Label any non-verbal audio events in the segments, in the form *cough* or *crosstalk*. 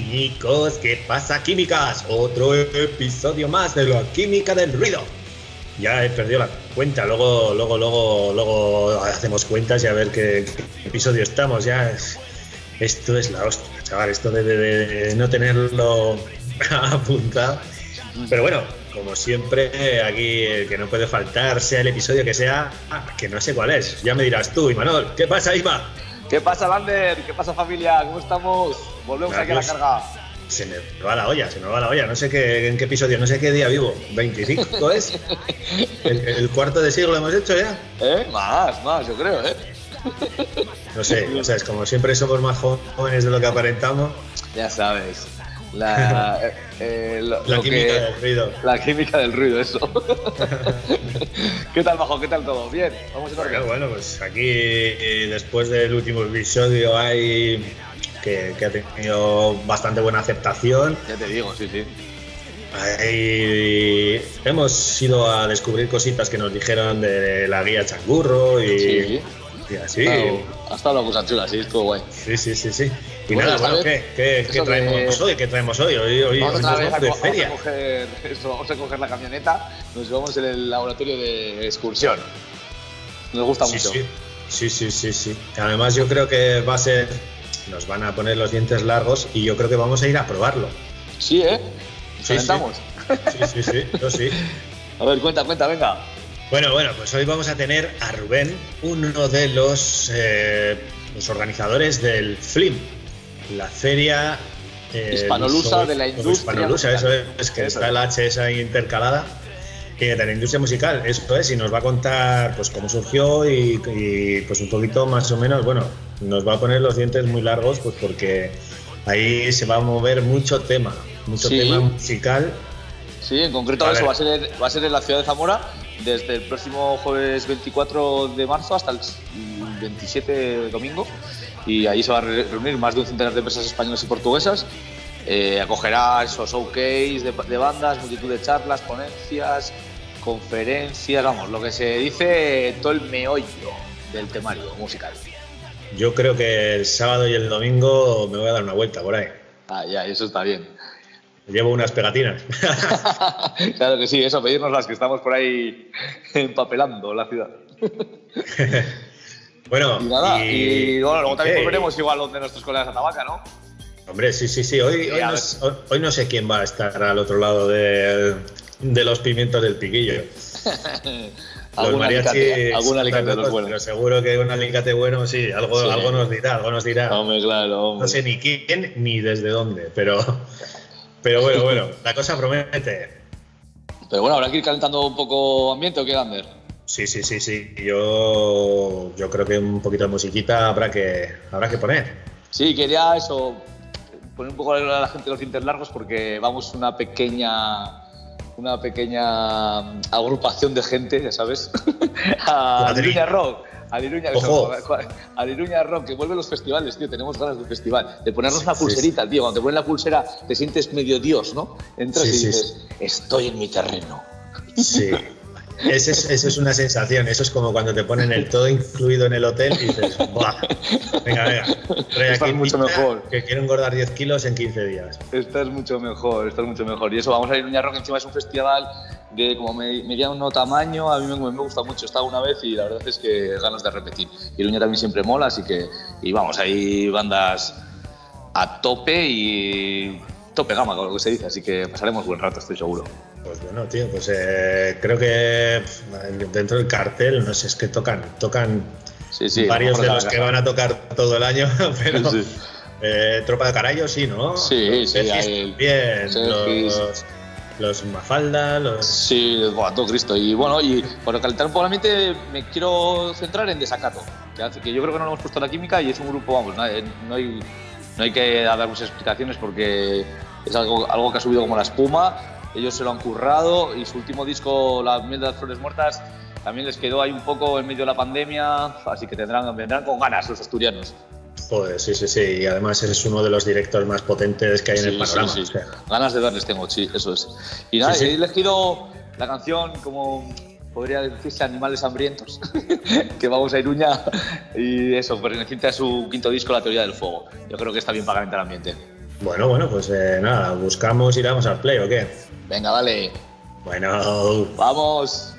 químicos? ¿Qué pasa, químicas? Otro episodio más de la química del ruido. Ya he perdido la cuenta, luego, luego, luego, luego hacemos cuentas y a ver qué, episodio estamos. Ya es- esto es la hostia, chaval, esto de, de- de no tenerlo *laughs* apuntado. Pero bueno, como siempre, aquí el que no puede faltar, sea el episodio que sea, que no sé cuál es. Ya me dirás tú, Imanol. ¿Qué pasa, Ima? ¿Qué pasa, Lander? ¿Qué pasa, familia? ¿Cómo estamos? Volvemos aquí a la carga. Se me va la olla, se me va la olla. No sé qué, en qué episodio, no sé qué día vivo. ¿25 es? ¿El, el cuarto de siglo hemos hecho ya? ¿Eh? Más, más, yo creo, ¿eh? No sé, o sea, es como siempre somos más jóvenes de lo que aparentamos. Ya sabes. La, *laughs* eh, lo- La lo química que- del ruido. La química del ruido, eso. *laughs* ¿Qué tal, Bajo? ¿Qué tal todo? Bien, vamos a Bueno, ver. bueno, pues aquí eh, después del último episodio hay que, que ha tenido bastante buena aceptación. Ya te digo, sí, sí. Ahí hemos ido a descubrir cositas que nos dijeron de la guía Changurro y, Sí. y así. Ha estado una cosa chula, sí, estuvo guay. Sí, sí, sí, sí. Y Bueno, nada, bueno. ¿qué, qué, traemos hoy? ¿Qué traemos hoy? Hoy, hoy, Vamos otra vez a, de coger, eso, vamos a coger la camioneta, nos llevamos en el laboratorio de excursión. Nos gusta Sí, mucho. sí, sí, sí, sí, sí. Además yo creo que va a ser, nos van a poner los dientes largos y yo creo que vamos a ir a probarlo. Sí, ¿eh? Sí, Calentamos. Sí, sí, sí, yo sí. *laughs* A ver, cuenta, cuenta, venga. Bueno, bueno, pues hoy vamos a tener a Rubén, uno de los, eh, los organizadores del FLIM, la feria eh, Hispanolusa de la industria Hispanolusa, eso es, que Eso está es. la H esa intercalada. Y de la industria musical, eso es, y nos va a contar pues cómo surgió y, y, pues un poquito más o menos, bueno, nos va a poner los dientes muy largos pues porque ahí se va a mover mucho tema, mucho Sí. tema musical. Sí, en concreto A eso ver. va a, ser, va a ser en la ciudad de Zamora desde el próximo jueves 24 de marzo hasta el 27 domingo y ahí se va a re- reunir más de un centenar de empresas españolas y portuguesas. Eh, acogerá esos showcase de, de bandas, multitud de charlas, ponencias, conferencias, vamos, lo que se dice todo el meollo del temario musical. Yo creo que el sábado y el domingo me voy a dar una vuelta por ahí. Ah, ya, eso está bien. Llevo unas pegatinas. *laughs* claro que sí, eso, pedirnos las que estamos por ahí empapelando la ciudad. *laughs* bueno, Y nada, y, bueno, luego también ¿qué? volveremos igual donde nuestros colegas a Tabaca, ¿no? Hombre, sí, sí, sí. Hoy, hoy, no, hoy- sé quién va a estar al otro lado de, de los pimientos del piquillo. *laughs* Los algún alicate, algún alicate de los buenos. Pero seguro que un alicate bueno, sí, algo, Sí. algo nos dirá, algo nos dirá. Hombre, claro, hombre. No sé ni quién ni desde dónde, pero, pero bueno, bueno, *laughs* la cosa promete. Pero bueno, habrá que ir calentando un poco ambiente o qué, Lander. Sí, sí, sí, sí. Yo, yo creo que un poquito de musiquita habrá que, habrá que poner. Sí, quería eso, poner un poco a la gente los dientes largos porque vamos una pequeña una pequeña mm, agrupación de gente, ya sabes, *laughs* a Cuadrilla. Iruña Rock. *laughs* A Iruña, Ojo. a Rock, que vuelven los festivales, tío, tenemos ganas de un festival. De ponernos Sí, una sí, pulserita, tío, cuando te ponen la pulsera te sientes medio dios, ¿no? Entras Sí, y dices, estoy en mi terreno. Sí. *laughs* Es- eso es una sensación. Eso es como cuando te ponen el todo incluido en el hotel y dices, ¡buah! Venga, venga. trae Estás aquí mucho mejor. Que quiero engordar 10 kilos en 15 días. Estás mucho mejor, estás mucho mejor. Y eso, vamos a ir a Rock, encima es un festival de como me- mediano tamaño, a mí me, me gusta mucho, he estado una vez y la verdad es que ganas de repetir. Iruña también siempre mola, así que, y vamos, hay bandas a tope y tope gama, como se dice, así que pasaremos buen rato, estoy seguro. Pues bueno, tío, pues eh, creo que dentro del cartel, no sé, es que tocan, tocan Sí, sí. varios de los que van a tocar todo el año, *laughs* pero Sí. eh, Tropa de Carayos sí, ¿no? Sí, Los sí, hay el- Bien, los, los Mafalda, los... Sí, buah, todo Cristo. Y bueno, y por calentar un poco la mente, me quiero centrar en Desacato, que, hace, que yo creo que no lo hemos puesto en la química y es un grupo, vamos, no hay, no hay, no hay que dar muchas explicaciones porque es algo, algo que ha subido como la espuma, ellos se lo han currado y su último disco, La miel de las flores muertas, también les quedó ahí un poco en medio de la pandemia, así que tendrán, vendrán con ganas los asturianos. Joder, sí, sí, sí. Y además es uno de los directos más potentes que hay en el panorama. Ganas de verles tengo, sí, eso es. Y nada, he elegido la canción como podría decirse Animales Hambrientos, *laughs* que vamos a Iruña y eso, perteneciente a su quinto disco, La Teoría del Fuego. Yo creo que está bien para calentar el ambiente. Bueno, bueno, pues eh, nada, buscamos y damos al play, ¿o qué? Venga, dale. Bueno. Vamos.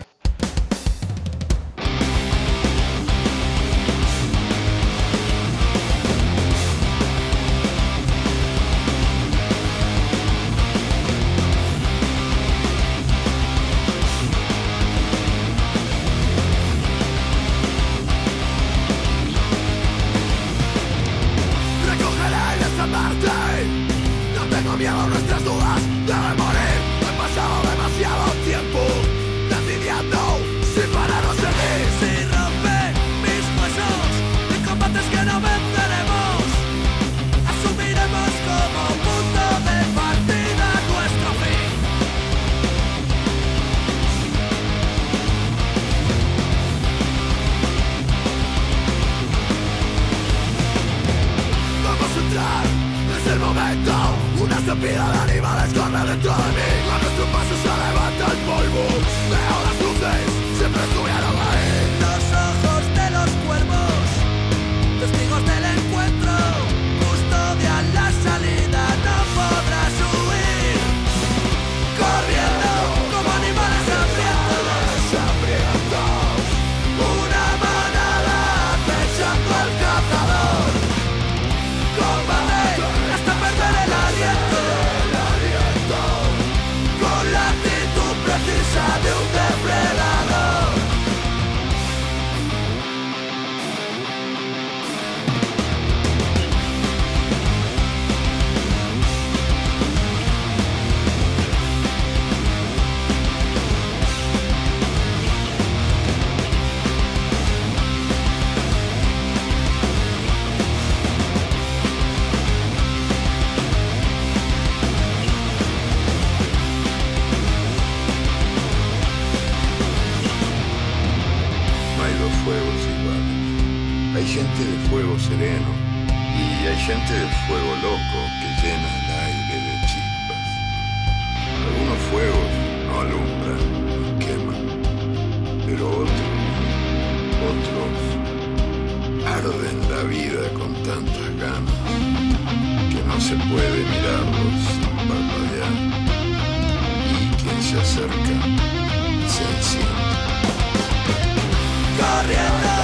arden la vida con tantas ganas que no se puede mirarlos sin parpadear y quien se acerca se enciende. Corriendo.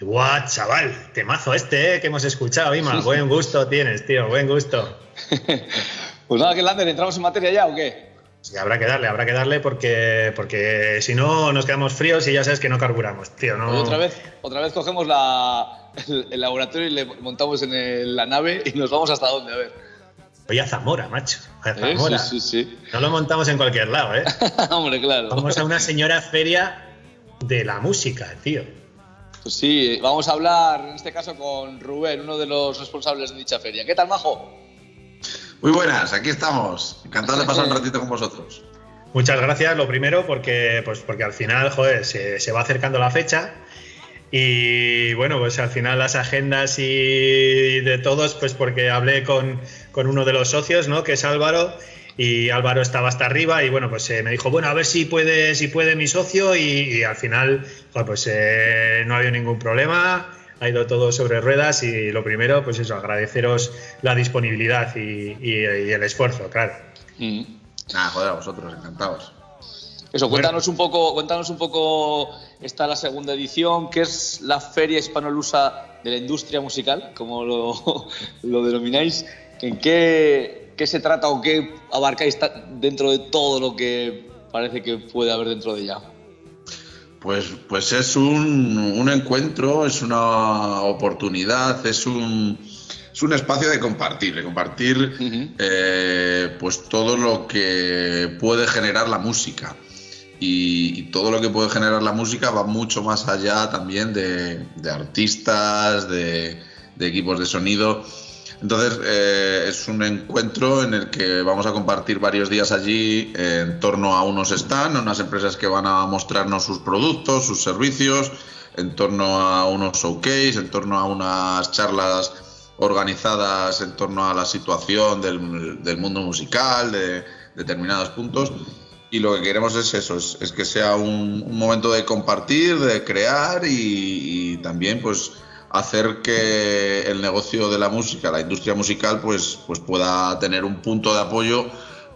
Guau, chaval, temazo este eh, que hemos escuchado, Ima. *laughs* Buen gusto tienes, tío, buen gusto. *laughs* pues nada, que Lander, ¿entramos en materia ya o qué? Sí, habrá que darle, habrá que darle porque, porque si no nos quedamos fríos y ya sabes que no carburamos, tío. No... otra, vez, otra vez cogemos *laughs* el, laboratorio y le montamos en la nave y nos vamos hasta dónde, a ver. Oye, a Zamora, macho. A Zamora. Sí, sí, sí. No lo montamos en cualquier lado, ¿eh? Hombre, claro. Vamos a una señora feria de la música, tío. Pues sí, vamos a hablar en este caso con Rubén, uno de los responsables de dicha feria. ¿Qué tal, Majo? Muy buenas, aquí estamos. Encantado de pasar un *laughs* ratito con vosotros. Muchas gracias, lo primero, porque, pues porque al final, joder, se, va acercando la fecha. Y bueno, pues al final las agendas y de todos, pues porque hablé con, con uno de los socios, ¿no? Que es Álvaro, y Álvaro estaba hasta arriba y bueno, pues eh, me dijo, bueno, a ver si puede, si puede mi socio y, al final, pues eh, no ha habido ningún problema, ha ido todo sobre ruedas y lo primero, pues eso, agradeceros la disponibilidad y, el esfuerzo, claro. Mm. Nada, joder, a vosotros, encantados. Eso, cuéntanos un poco, cuéntanos un poco, está la segunda edición, ¿qué es la Feria Hispanolusa de la Industria Musical, como lo, *laughs* lo denomináis? ¿En qué, qué, se trata o qué abarcáis dentro de todo lo que parece que puede haber dentro de ella? Pues, pues es un, un encuentro, es una oportunidad, es un, es un espacio de compartir, de compartir eh, pues todo lo que puede generar la música. Y, todo lo que puede generar la música va mucho más allá también de, artistas, de, equipos de sonido. Entonces eh, es un encuentro en el que vamos a compartir varios días allí en torno a unos stands, unas empresas que van a mostrarnos sus productos, sus servicios, en torno a unos showcase, en torno a unas charlas organizadas en torno a la situación del, mundo musical, de determinados puntos. Y lo que queremos es eso, es, que sea un, momento de compartir, de crear y, también pues hacer que el negocio de la música, la industria musical, pues, pues pueda tener un punto de apoyo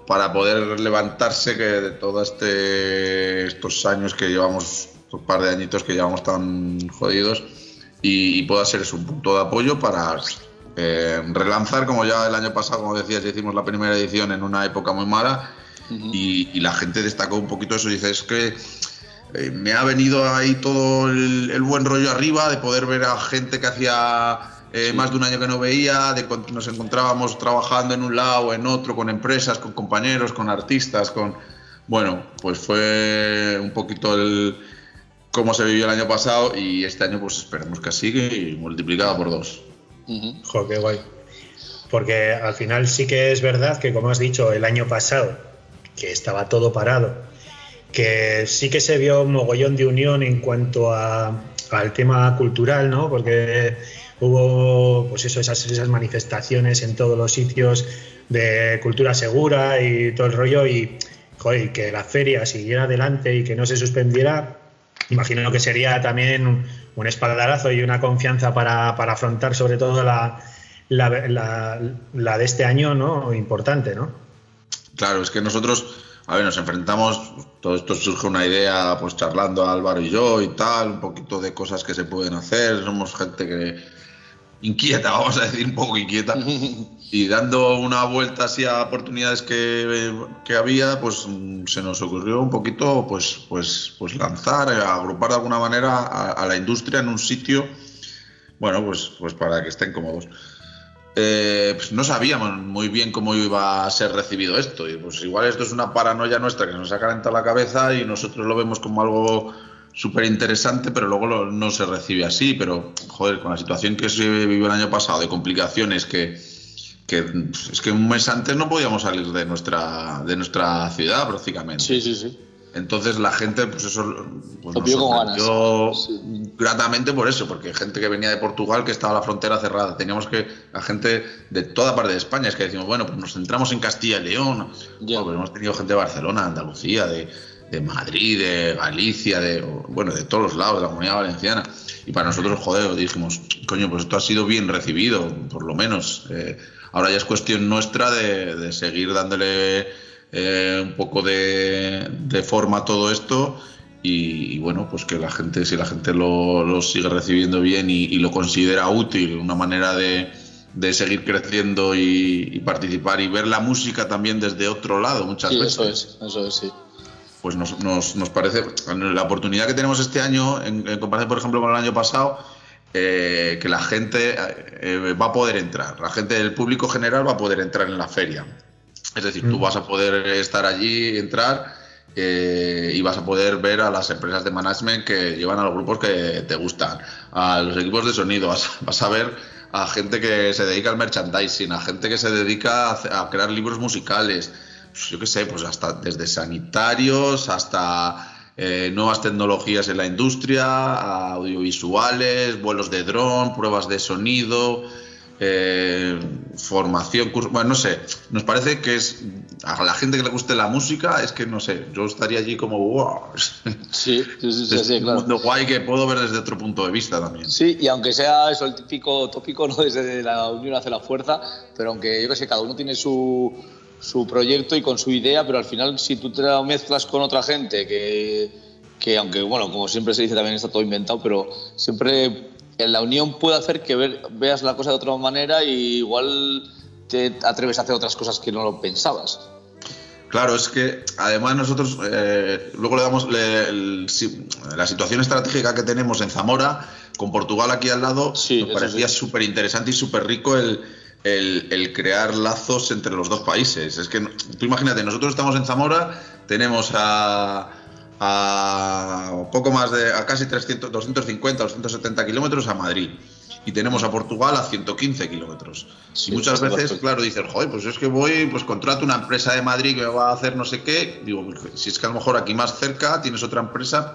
para poder levantarse que de todos este, estos años que llevamos, un par de añitos que llevamos tan jodidos, y, y pueda ser un punto de apoyo para eh, relanzar, como ya el año pasado, como decías, hicimos la primera edición en una época muy mala y, la gente destacó un poquito eso. Dice, es que eh, me ha venido ahí todo el, buen rollo arriba de poder ver a gente que hacía eh, más de un año que no veía, de nos encontrábamos trabajando en un lado, en otro, con empresas, con compañeros, con artistas, con... Bueno, pues fue un poquito el cómo se vivió el año pasado y este año pues esperemos que siga y multiplicada por dos. Jo, qué guay. Porque al final sí que es verdad que, como has dicho, el año pasado, que estaba todo parado, que sí que se vio un mogollón de unión en cuanto a, al tema cultural, ¿no? Porque hubo, pues eso, esas, esas manifestaciones en todos los sitios de cultura segura y todo el rollo y, joder, que la feria siguiera adelante y que no se suspendiera, imagino que sería también un espaldarazo y una confianza para, afrontar sobre todo la, la, de este año ¿no? importante, ¿no? Claro, es que nosotros, a ver, nos enfrentamos, todo esto surge una idea, pues charlando Álvaro y yo y tal, un poquito de cosas que se pueden hacer, somos gente que inquieta, *laughs* vamos a decir, un poco inquieta, *laughs* y dando una vuelta así a oportunidades que, había, pues se nos ocurrió un poquito pues, pues, pues lanzar, agrupar de alguna manera a, la industria en un sitio, bueno, pues, pues para que estén cómodos. Eh, pues no sabíamos muy bien cómo iba a ser recibido esto, y pues igual esto es una paranoia nuestra que nos ha calentado la cabeza y nosotros lo vemos como algo súper interesante, pero luego no se recibe así. Pero, joder, con la situación que se vivió el año pasado, de complicaciones que, es que un mes antes no podíamos salir de nuestra, de nuestra ciudad prácticamente. Sí, sí, sí. Entonces la gente, pues eso, pues nos gratamente por eso, porque gente que venía de Portugal que estaba la frontera cerrada. Teníamos que, la gente de toda parte de España, es que decimos, bueno, pues nos centramos en Castilla y León. Pues hemos tenido gente de Barcelona, Andalucía, de, de Madrid, de Galicia, de bueno, de todos los lados, de la comunidad valenciana. Y para nosotros, joder, dijimos, coño, pues esto ha sido bien recibido, por lo menos. Eh, ahora ya es cuestión nuestra de, seguir dándole eh, un poco de, forma todo esto. Y, bueno, pues que la gente, si la gente lo, sigue recibiendo bien y, lo considera útil, una manera de, seguir creciendo y, participar y ver la música también desde otro lado muchas veces. Eso es, eso es, sí pues nos, nos, parece la oportunidad que tenemos este año, en, comparación, por ejemplo, con el año pasado, eh, que la gente eh, va a poder entrar, la gente del público general va a poder entrar en la feria. Es decir, tú mm. vas a poder estar allí, entrar eh, y vas a poder ver a las empresas de management que llevan a los grupos que te gustan, a los equipos de sonido, vas, *laughs* vas a ver a gente que se dedica al merchandising, a gente que se dedica a crear libros musicales, pues, yo qué sé, pues hasta desde sanitarios hasta eh, nuevas tecnologías en la industria, audiovisuales, vuelos de dron, pruebas de sonido, eh, formación, bueno, no sé, nos parece que es a la gente que le guste la música, es que no sé, yo estaría allí como wow. *laughs* Sí, sí, sí, sí, claro. Un mundo guay que puedo ver desde otro punto de vista también. Sí, y aunque sea eso el típico tópico, no desde la unión hace la fuerza, pero aunque yo que sé, cada uno tiene su su proyecto y con su idea, pero al final si tú te la mezclas con otra gente que, que aunque bueno, como siempre se dice también está todo inventado, pero siempre la unión puede hacer que veas la cosa de otra manera y igual te atreves a hacer otras cosas que no lo pensabas. Claro, es que además nosotros eh, luego le damos la situación estratégica que tenemos en Zamora, con Portugal aquí al lado, sí, me parecía súper interesante y súper rico el, el, crear lazos entre los dos países. Es que tú imagínate, nosotros estamos en Zamora, tenemos a, a poco más de, a casi 300, 250, 270 kilómetros a Madrid y tenemos a Portugal a 115 kilómetros. y muchas veces, claro, dicen, joder, pues es que voy, pues contrato una empresa de Madrid que me va a hacer no sé qué. Digo, si es que a lo mejor aquí más cerca tienes otra empresa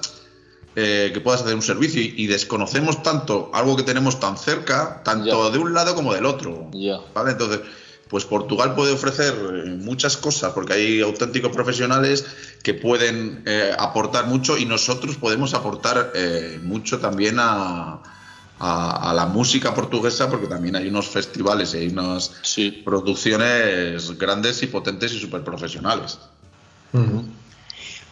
eh, que puedas hacer un servicio y, desconocemos tanto algo que tenemos tan cerca, tanto de un lado como del otro. ¿Vale? Entonces, pues Portugal puede ofrecer eh, muchas cosas porque hay auténticos profesionales que pueden eh, aportar mucho y nosotros podemos aportar mucho también a a, la música portuguesa porque también hay unos festivales y hay unas producciones grandes y potentes y súper profesionales.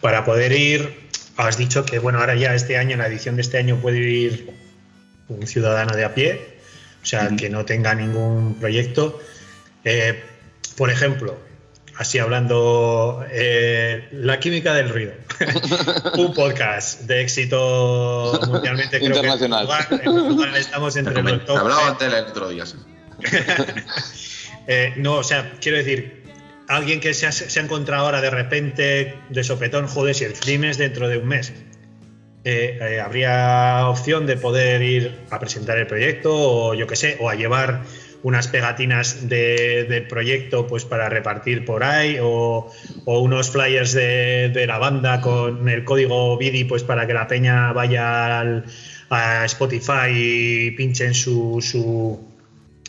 Para poder ir, has dicho que bueno, ahora ya este año, en la edición de este año puede ir un ciudadano de a pie, o sea, que no tenga ningún proyecto. Eh, por ejemplo, así hablando, eh, La Química del Ruido, *laughs* un podcast de éxito mundialmente creo internacional. Que estamos entre los top. Hablaba antes el otro día. *laughs* eh, no, o sea, quiero decir, alguien que se ha, se ha, encontrado ahora de repente de sopetón, joder, si el film es dentro de un mes. Eh, eh, habría opción de poder ir a presentar el proyecto o yo qué sé, o a llevar unas pegatinas de, proyecto pues para repartir por ahí o, unos flyers de, la banda con el código BIDI pues para que la peña vaya a Spotify y pinchen su, su,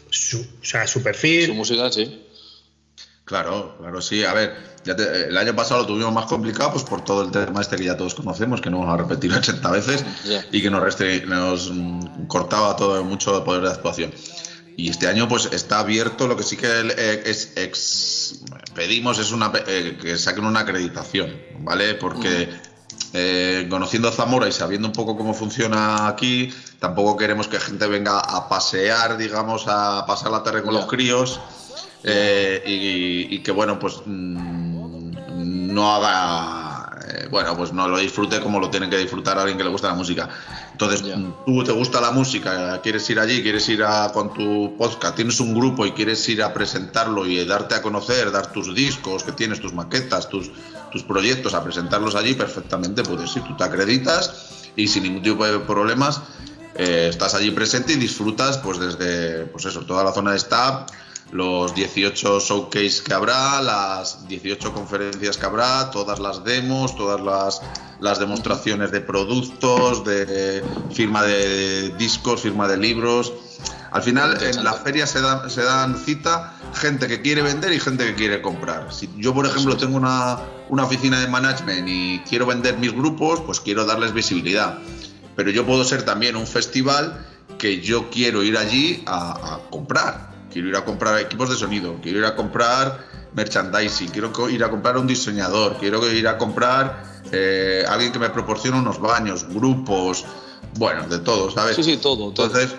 su, o sea, su perfil. Su música, sí. Claro, claro, sí. A ver, el año pasado lo tuvimos más complicado pues por todo el tema este que ya todos conocemos, que no vamos a repetir 80 veces y que nos, nos cortaba todo mucho poder de actuación. Y este año pues está abierto, lo que sí que eh, es, pedimos es una, eh, que saquen una acreditación, ¿vale? Porque eh, conociendo Zamora y sabiendo un poco cómo funciona aquí, tampoco queremos que gente venga a pasear, digamos, a pasar la tarde con los críos y, que, bueno, pues mm, no haga, bueno, pues no lo disfrute como lo tiene que disfrutar alguien que le gusta la música. Entonces, tú te gusta la música, quieres ir allí, quieres ir a, con tu podcast, tienes un grupo y quieres ir a presentarlo y darte a conocer, dar tus discos que tienes, tus maquetas, tus, tus proyectos, a presentarlos allí, perfectamente puedes ir. Tú te acreditas y sin ningún tipo de problemas eh, estás allí presente y disfrutas, pues desde, pues eso, toda la zona de staff los 18 showcase que habrá, las 18 conferencias que habrá, todas las demos, todas las, las demostraciones de productos, de firma de discos, firma de libros. Al final en la feria se, se dan cita gente que quiere vender y gente que quiere comprar. Si yo, por ejemplo, tengo una, una oficina de management y quiero vender mis grupos, pues quiero darles visibilidad. Pero yo puedo ser también un festival que yo quiero ir allí a, a comprar quiero ir a comprar equipos de sonido, quiero ir a comprar merchandising, quiero ir a comprar un diseñador, quiero ir a comprar eh, alguien que me proporcione unos baños, grupos, bueno, de todo, ¿sabes? Sí, sí, todo. Entonces,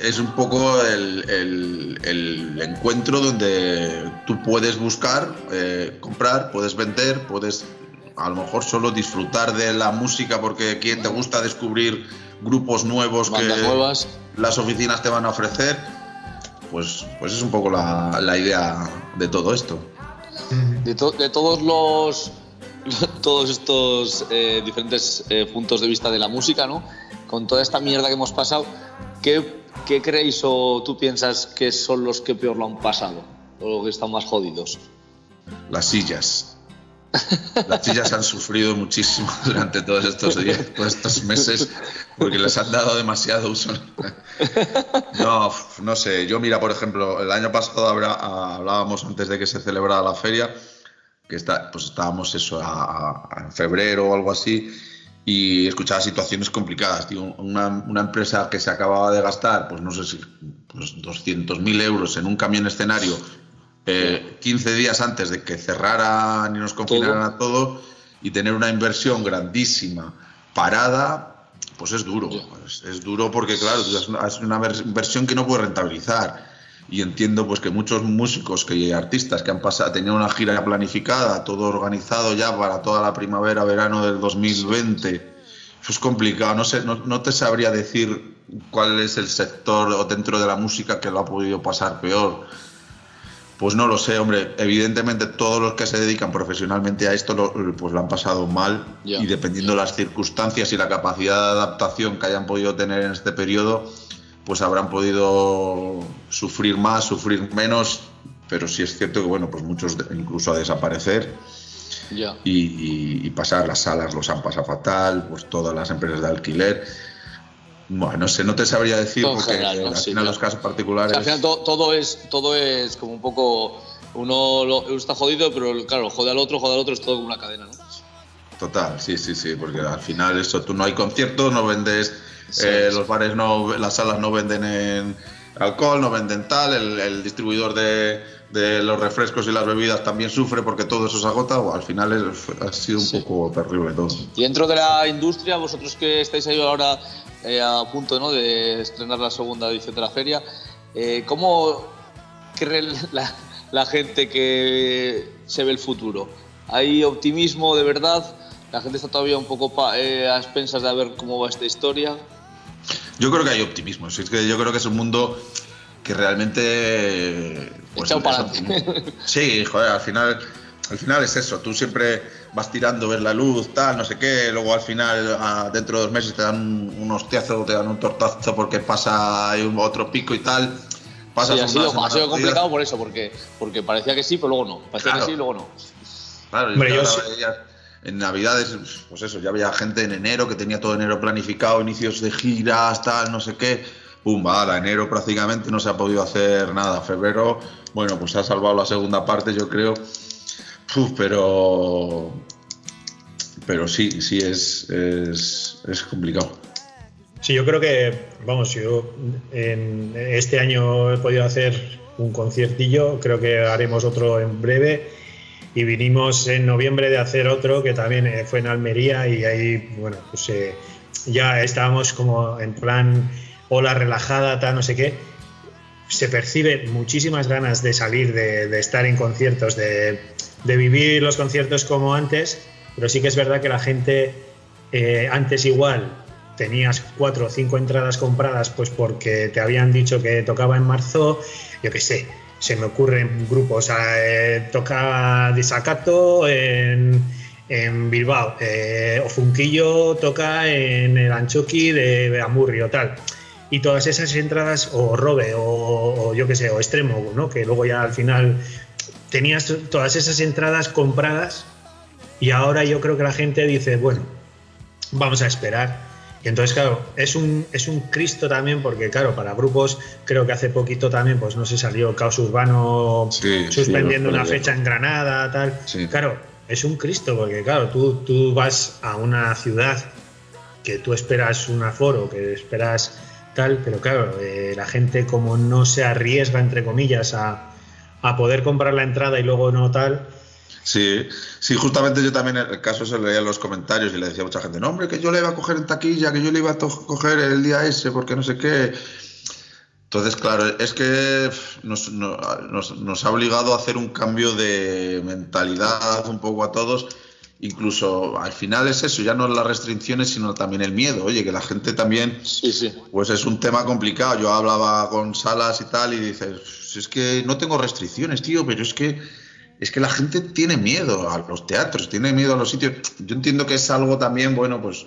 es un poco el, encuentro donde tú puedes buscar, eh, comprar, puedes vender, puedes a lo mejor solo disfrutar de la música porque quien te gusta descubrir grupos nuevos que nuevas. las oficinas te van a ofrecer pues, pues es un poco la, idea de todo esto. De, todos los *laughs* todos estos eh, diferentes eh, puntos de vista de la música, ¿no? Con toda esta mierda que hemos pasado, ¿qué, ¿qué, creéis o tú piensas que son los que peor lo han pasado? O los que están más jodidos? Las sillas. Las sillas han sufrido muchísimo *laughs* durante todos estos días, todos estos meses, porque les han dado demasiado uso. No, no sé. Yo, mira, por ejemplo, el año pasado hablábamos antes de que se celebrara la feria, que está, pues estábamos eso en febrero o algo así, y escuchaba situaciones complicadas. una, una, empresa que se acababa de gastar, pues no sé si, pues 200.000 euros en un camión escenario 15 días antes de que cerraran y nos confinaran a todo y tener una inversión grandísima parada, pues es duro. Es, duro porque, claro, es una, inversión que no puede rentabilizar. Y entiendo pues que muchos músicos que artistas que han pasado tenían una gira planificada todo organizado ya para toda la primavera verano del 2020 eso es complicado no sé no, te sabría decir cuál es el sector o dentro de la música que lo ha podido pasar peor pues no lo sé, hombre. Evidentemente todos los que se dedican profesionalmente a esto lo, pues lo han pasado mal y dependiendo de las circunstancias y la capacidad de adaptación que hayan podido tener en este periodo, pues habrán podido sufrir más, sufrir menos, pero sí es cierto que bueno, pues muchos incluso a desaparecer y, pasar las salas los han pasado fatal, pues todas las empresas de alquiler. Bueno, no sé, no te sabría decir porque al final los casos particulares. al final todo, es todo es como un poco uno, está jodido, pero claro, jode al otro, jode al otro, es todo como una cadena, ¿no? Total, sí, sí, sí, porque al final eso, tú no hay concierto, no vendes eh, los bares no, las salas no venden en alcohol, no venden tal, el, distribuidor de, los refrescos y las bebidas también sufre porque todo eso se agota, o al final ha sido un poco terrible todo. Y dentro de la industria, vosotros que estáis ahí ahora eh, a punto ¿no? de estrenar la segunda edición de la feria, eh, ¿cómo cree la, la gente que se ve el futuro? ¿Hay optimismo de verdad? ¿La gente está todavía un poco a expensas de ver cómo va esta historia? Yo creo que hay optimismo. Es que yo creo que es un mundo que realmente. Pues, *laughs* sí, joder, al final, al final es eso. Tú siempre vas tirando, ver la luz, tal, no sé qué. Luego al final, dentro de dos meses, te dan un hostiazo, te dan un tortazo porque pasa hay un otro pico y tal. sí, ha sido, complicado por eso, porque, porque parecía que sí, pero luego no. Parecía que sí, luego no. Claro, yo, en Navidades, pues eso, ya había gente en enero que tenía todo enero planificado, inicios de giras, tal, no sé qué. Pum, va, enero prácticamente no se ha podido hacer nada. Febrero, bueno, pues se ha salvado la segunda parte, yo creo. pero. Pero sí, sí es, es, es complicado. Sí, yo creo que, vamos, yo en este año he podido hacer un conciertillo, creo que haremos otro en breve y vinimos en noviembre de hacer otro que también eh, fue en Almería y ahí, bueno, pues eh, ya estábamos como en plan ola relajada, tal, no sé qué. Se percibe muchísimas ganas de salir, de, estar en conciertos, de, vivir los conciertos como antes, pero sí que es verdad que la gente eh, antes igual tenías cuatro o cinco entradas compradas pues porque te habían dicho que tocaba en marzo, yo qué sé, se me ocurren grupos, eh, toca Disacato en, en Bilbao, eh, o Funquillo toca en el Anchoqui de Amurrio, tal. Y todas esas entradas, o Robe, o, yo qué sé, o Extremo, ¿no? que luego ya al final tenías todas esas entradas compradas y ahora yo creo que la gente dice, bueno, vamos a esperar y entonces, claro, es un, es un Cristo también, porque claro, para grupos, creo que hace poquito también, pues no sé, salió Caos Urbano suspendiendo una fecha en Granada, tal. Claro, es un Cristo, porque claro, tú, tú vas a una ciudad que tú esperas un aforo, que esperas tal, pero claro, eh, la gente como no se arriesga, entre comillas, a, a poder comprar la entrada y luego no tal, Sí, sí, justamente yo también el caso se leía en los comentarios y le decía a mucha gente, no, hombre, que yo le iba a coger en taquilla, que yo le iba a coger el día ese, porque no sé qué. Entonces, claro, es que nos, nos, ha obligado a hacer un cambio de mentalidad un poco a todos. Incluso al final es eso, ya no las restricciones, sino también el miedo. Oye, que la gente también, sí, sí. pues es un tema complicado. Yo hablaba con Salas y tal y dices, es que no tengo restricciones, tío, pero es que es que la gente tiene miedo a los teatros, tiene miedo a los sitios. Yo entiendo que es algo también, bueno, pues,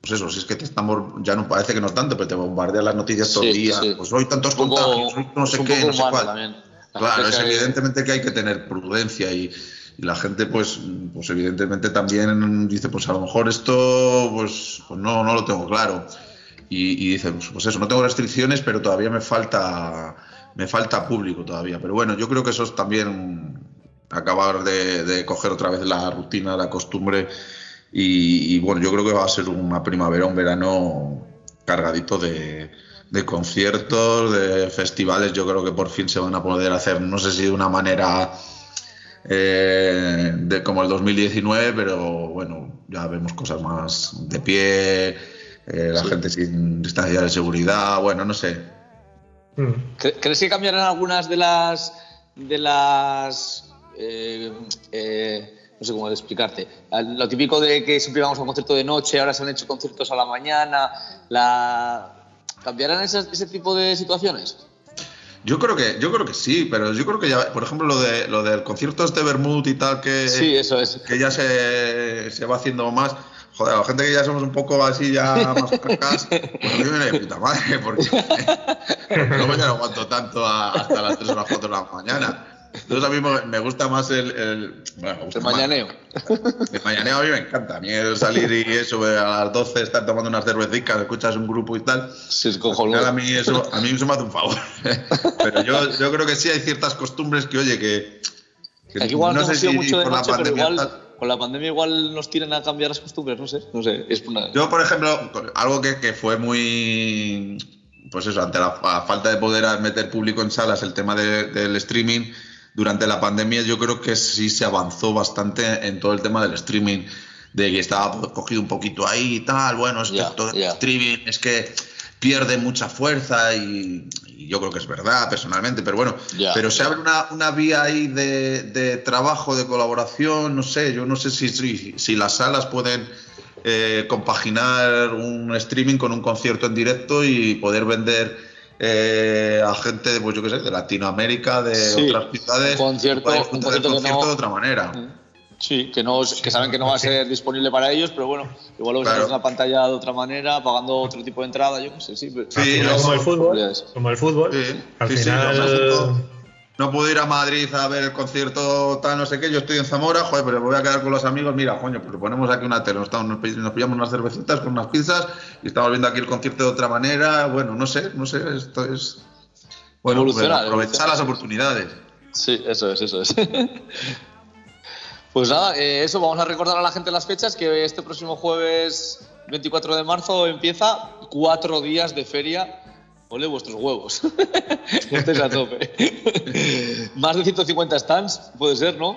pues eso, si es que te estamos, ya no parece que no tanto, pero te bombardean las noticias todo el día, pues hoy tantos contagios, no sé qué, no sé cuál. Claro, es evidentemente que hay que tener prudencia y, la gente, pues, pues evidentemente también dice, pues a lo mejor esto, pues, pues no, no lo tengo claro. Y, y pues, pues eso, no tengo restricciones, pero todavía me falta, me falta público todavía. Pero bueno, yo creo que eso es también acabar de, coger otra vez la rutina, la costumbre. Y, bueno, yo creo que va a ser una primavera, un verano cargadito de, de conciertos, de festivales, yo creo que por fin se van a poder hacer, no sé si de una manera eh, de como el 2019, pero bueno, ya vemos cosas más de pie, eh, la gente sin distancia de seguridad, bueno, no sé. Mm. ¿Crees que cambiarán algunas de las de las eh, no sé cómo explicarte. Lo típico de que siempre vamos a un concierto de noche, ahora se han hecho conciertos a la mañana, la ¿Cambiarán ese, tipo de situaciones? Yo creo que, yo creo que sí, pero yo creo que ya, por ejemplo, lo de lo del concierto este Bermud y tal, que, sí, eso es. que ya se, se va haciendo más. Joder, la gente que ya somos un poco así ya *laughs* más cacas, pues yo me de puta madre, porque, luego *laughs* ya no aguanto tanto hasta las 3 o las 4 de la mañana. Entonces a mí me gusta más el... El, bueno, el mañaneo. El mañaneo a mí me encanta. A mí el salir y eso, a las 12 estar tomando unas cervecitas, escuchas un grupo y tal. Sí, es cojonudo. A mí eso, a mí eso me hace un favor. *laughs* Pero yo, yo creo que sí hay ciertas costumbres que, oye, que... que Aquí igual no sé si mucho de noche, pero igual... con la pandemia igual nos tiran a cambiar las costumbres, no sé, no sé. Es una... Yo, por ejemplo, algo que, que, fue muy, pues eso, ante la, falta de poder meter público en salas, el tema del streaming, durante la pandemia yo creo que sí se avanzó bastante en todo el tema del streaming, de que estaba cogido un poquito ahí y tal, bueno, es que todo el streaming es que pierde mucha fuerza y, yo creo que es verdad personalmente, pero bueno, pero se abre una, una vía ahí de, de, trabajo, de colaboración, no sé, yo no sé si, si, si las salas pueden eh, compaginar un streaming con un concierto en directo y poder vender eh, a gente, pues yo qué sé, de Latinoamérica, de otras ciudades, concierto, un concierto, de otra manera. Mm. Sí, que, no, que saben que no va a ser disponible para ellos, pero bueno, igual lo ves en la pantalla de otra manera, pagando otro tipo de entrada, yo no sé, sí. sí como, el fútbol, como el fútbol, al final no puedo ir a Madrid a ver el concierto tal, no sé qué, yo estoy en Zamora, joder, pero me voy a quedar con los amigos, mira, coño, pues ponemos aquí una tele, nos, nos, pillamos unas cervecitas con unas pizzas y estamos viendo aquí el concierto de otra manera, bueno, no sé, no sé, esto es... Bueno, pues aprovechar las oportunidades. Sí, eso es, eso es. *laughs* pues nada, eh, eso, vamos a recordar a la gente las fechas, que este próximo jueves 24 de marzo empieza cuatro días de feria Ole vuestros huevos. *laughs* Estáis a tope. *laughs* Más de 150 stands, puede ser, ¿no?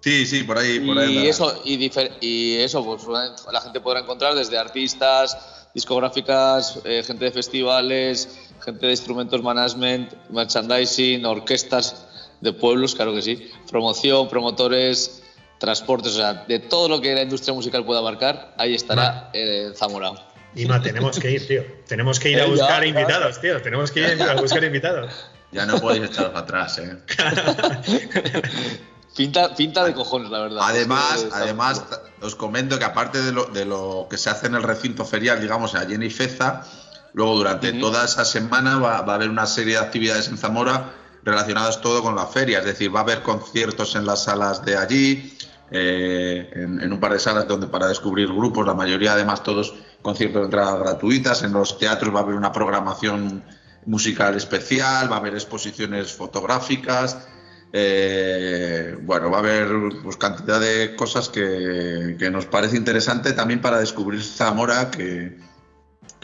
Sí, sí, por ahí. Por y, eso, y, eso, pues la gente podrá encontrar desde artistas, discográficas, eh, gente de festivales, gente de instrumentos management, merchandising, orquestas de pueblos, claro que sí, promoción, promotores, transportes, o sea, de todo lo que la industria musical pueda abarcar, ahí estará eh, Zamora. Ima, tenemos que ir, tío. Tenemos que ir a buscar invitados, tío. Tenemos que ir a buscar invitados. Ya no podéis echar para atrás, ¿eh? *laughs* pinta, pinta de cojones, la verdad. Además, además os comento que aparte de lo, de lo, que se hace en el recinto ferial, digamos, allí en Ifeza, luego durante toda esa semana va, a haber una serie de actividades en Zamora relacionadas todo con la feria. Es decir, va a haber conciertos en las salas de allí, eh, en, en, un par de salas donde para descubrir grupos, la mayoría además todos conciertos de entrada gratuitas, en los teatros va a haber una programación musical especial, va a haber exposiciones fotográficas, eh, bueno, va a haber pues, cantidad de cosas que, nos parece interesante también para descubrir Zamora, que,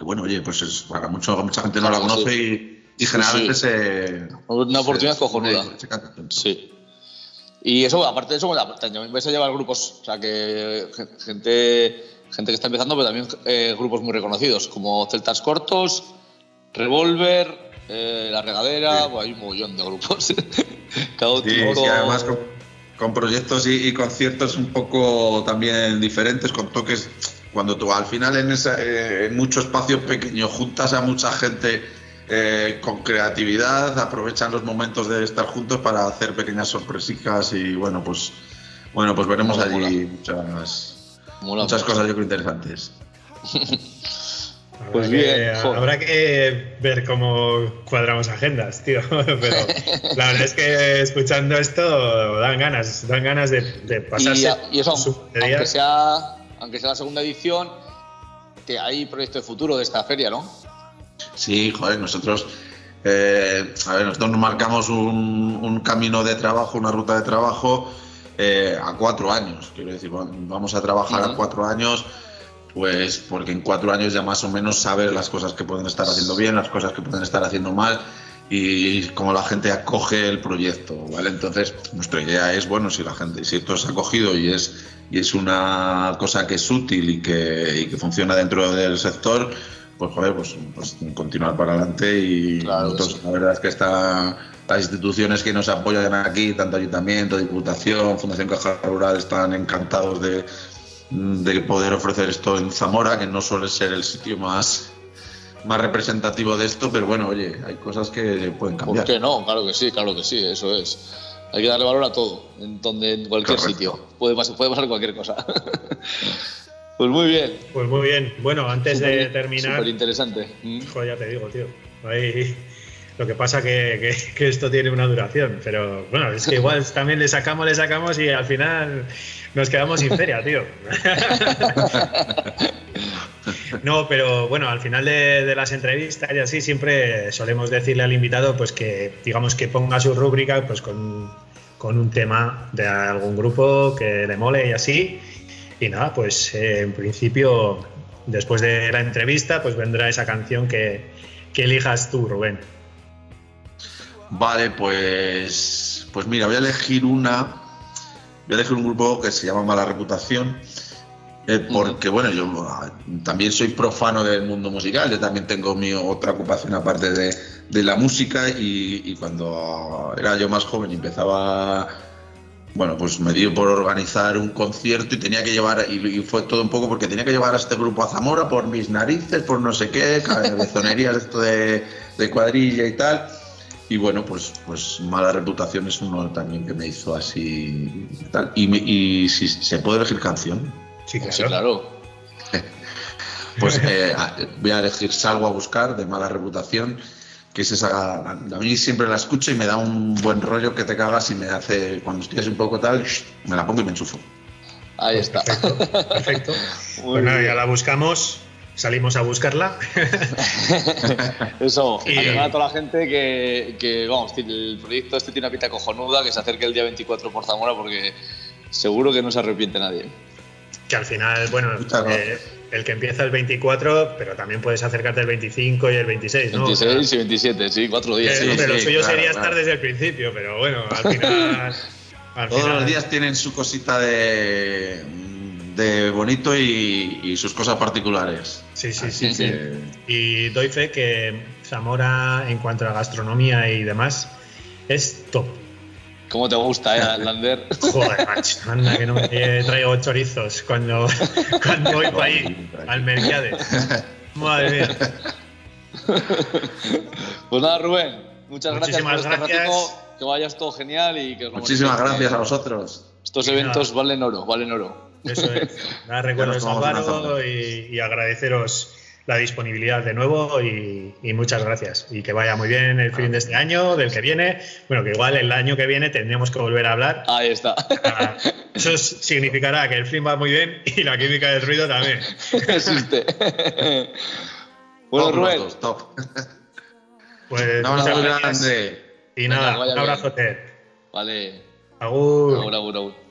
bueno, oye, pues es, para mucho, mucha gente no la conoce y, generalmente se... Una oportunidad cojonuda. sí. Y eso, aparte de eso, también vais a llevar grupos, o sea, que gente gente que está empezando, pero también eh, grupos muy reconocidos, como Celtas Cortos, Revolver, eh, La Regadera, hay un montón de grupos. *laughs* Caótico. Sí, además con, proyectos y, conciertos un poco también diferentes, con toques. Cuando tú al final en, eh, en muchos espacios pequeños juntas a mucha gente con creatividad, aprovechan los momentos de estar juntos para hacer pequeñas sorpresicas y bueno, pues bueno, pues veremos allí muchas Muchas cosas yo creo interesantes. *laughs* Pues bien, habrá que ver cómo cuadramos agendas, tío. *laughs* Pero *laughs* la verdad es que escuchando esto dan ganas, dan ganas de, pasarse. Y, eso, aunque sea, aunque sea la segunda edición, que hay proyecto de futuro de esta feria, ¿no? Sí, joder, nosotros, eh, a ver, nosotros nos marcamos un, camino de trabajo, una ruta de trabajo eh, a cuatro años. Quiero decir, vamos a trabajar a cuatro años pues porque en cuatro años ya más o menos sabes las cosas que pueden estar haciendo bien, las cosas que pueden estar haciendo mal y cómo la gente acoge el proyecto, ¿vale? Entonces, nuestra idea es, bueno, si la gente, si esto es acogido y es, y es una cosa que es útil y que, y que funciona dentro del sector, pues joder, pues, pues continuar para adelante y nosotros, la verdad es que está las instituciones que nos apoyan aquí, tanto Ayuntamiento, Diputación, Fundación Caja Rural, están encantados de, de poder ofrecer esto en Zamora, que no suele ser el sitio más, más representativo de esto, pero bueno, oye, hay cosas que pueden cambiar. ¿Por qué no? Claro que sí, claro que sí, eso es. Hay que darle valor a todo, en, donde, en cualquier sitio. Puede pasar, puede pasar cualquier cosa. *laughs* pues muy bien. Pues muy bien. Bueno, antes de terminar. Súper interesante. Joder, ya te digo, tío. Ahí lo que pasa que, que, esto tiene una duración, pero bueno, es que igual también le sacamos, le sacamos y al final nos quedamos sin feria, tío. *laughs* No, pero bueno, al final de, las entrevistas y así siempre solemos decirle al invitado pues que digamos que ponga su rúbrica pues con, con un tema de algún grupo que le mole y así. Y nada, pues eh, en principio después de la entrevista pues vendrá esa canción que, que elijas tú, Rubén. Vale, pues, pues mira, voy a elegir una. Voy a elegir un grupo que se llama Mala Reputación. Eh, porque, bueno, yo ah, también soy profano del mundo musical. Yo también tengo mi otra ocupación aparte de, de la música. Y, cuando era yo más joven y empezaba. Bueno, pues me dio por organizar un concierto y tenía que llevar, y, fue todo un poco porque tenía que llevar a este grupo a Zamora por mis narices, por no sé qué, cabezonerías *laughs* esto de, de cuadrilla y tal. Y bueno, pues, pues mala reputación es uno también que me hizo así. Y, si se puede elegir canción. Sí, claro. *laughs* pues eh, voy a elegir Salgo a buscar de mala reputación, que es esa. A mí siempre la escucho y me da un buen rollo que te cagas y me hace. Cuando estoy así un poco tal, me la pongo y me enchufo. Ahí está. Perfecto. perfecto. *laughs* bueno, ya la buscamos salimos a buscarla. *laughs* Eso, *laughs* y... a toda la gente que, que, vamos, el proyecto este tiene una pita cojonuda, que se acerque el día 24 por Zamora porque seguro que no se arrepiente nadie. Que al final, bueno, eh, el que empieza el 24, pero también puedes acercarte el 25 y el 26, ¿no? 26 y 27, sí, cuatro días. Eh, pero lo suyo sería estar desde el principio, pero bueno, al final... *laughs* Todos los días tienen su cosita de de bonito y, sus cosas particulares. Sí, sí, sí, sí. Y doy fe que Zamora, en cuanto a gastronomía y demás, es top. ¿Cómo te gusta, eh, Lander? *laughs* Joder, macho, anda que no me traigo chorizos cuando, *laughs* cuando voy para ahí, al Mercade. Madre mía. *laughs* Pues nada, Rubén, muchas Muchísimas gracias por este gracias. que vayas todo genial y que Muchísimas gracias a vosotros. Estos eventos valen oro, valen oro. Eso es. Nada, recuerdos Álvaro y, y, agradeceros la disponibilidad de nuevo y, muchas gracias. Y que vaya muy bien el fin de este año, del que viene. Bueno, que igual el año que viene tendríamos que volver a hablar. Ahí está. Ah, eso significará que el film va muy bien y la química del ruido también. Existe. bueno, Rubén. top. Pues un abrazo grande. Y nada, un abrazo, Ted. Vale. Agur. Agur, agur, agur.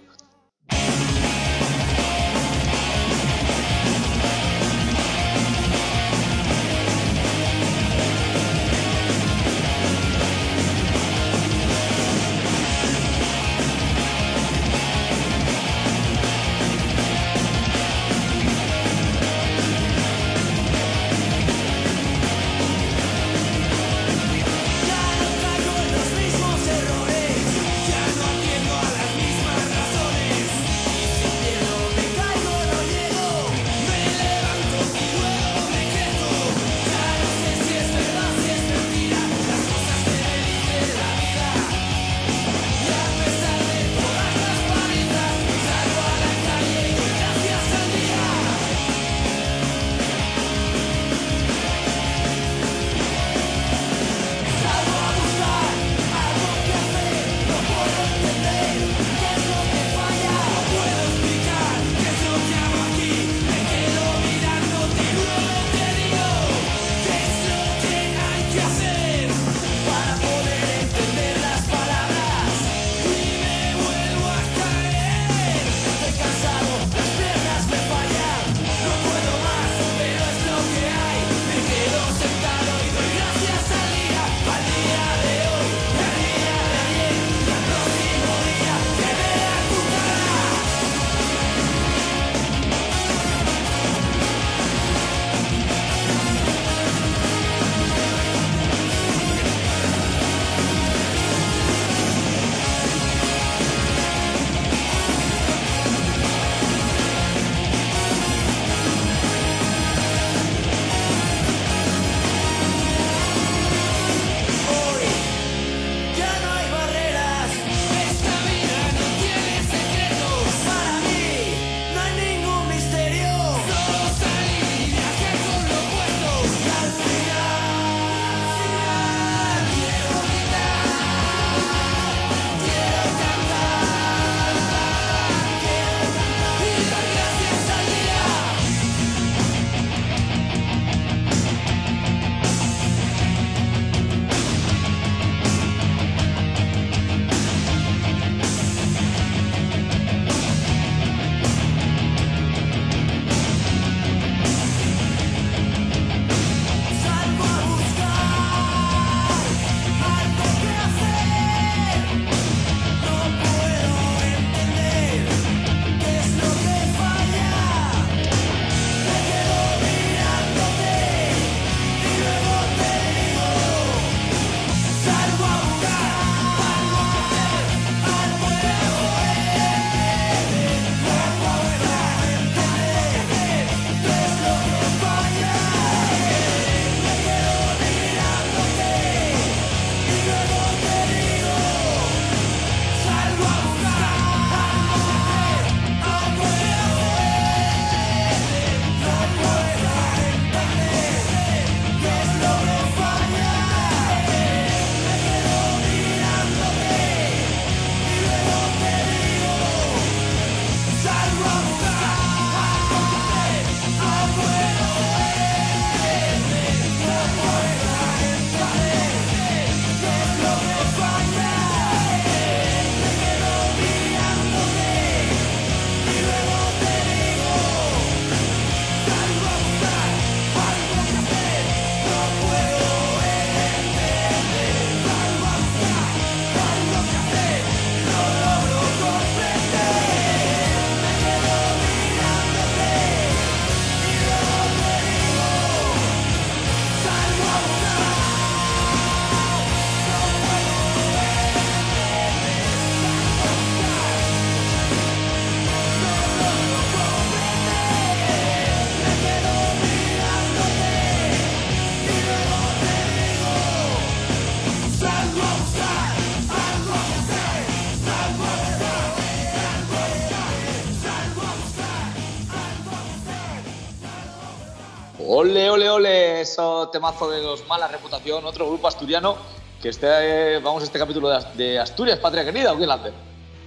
Ole, ole, ole, eso temazo de los mala reputación, otro grupo asturiano que esté, vamos a este capítulo de Asturias, patria querida, ¿o qué late?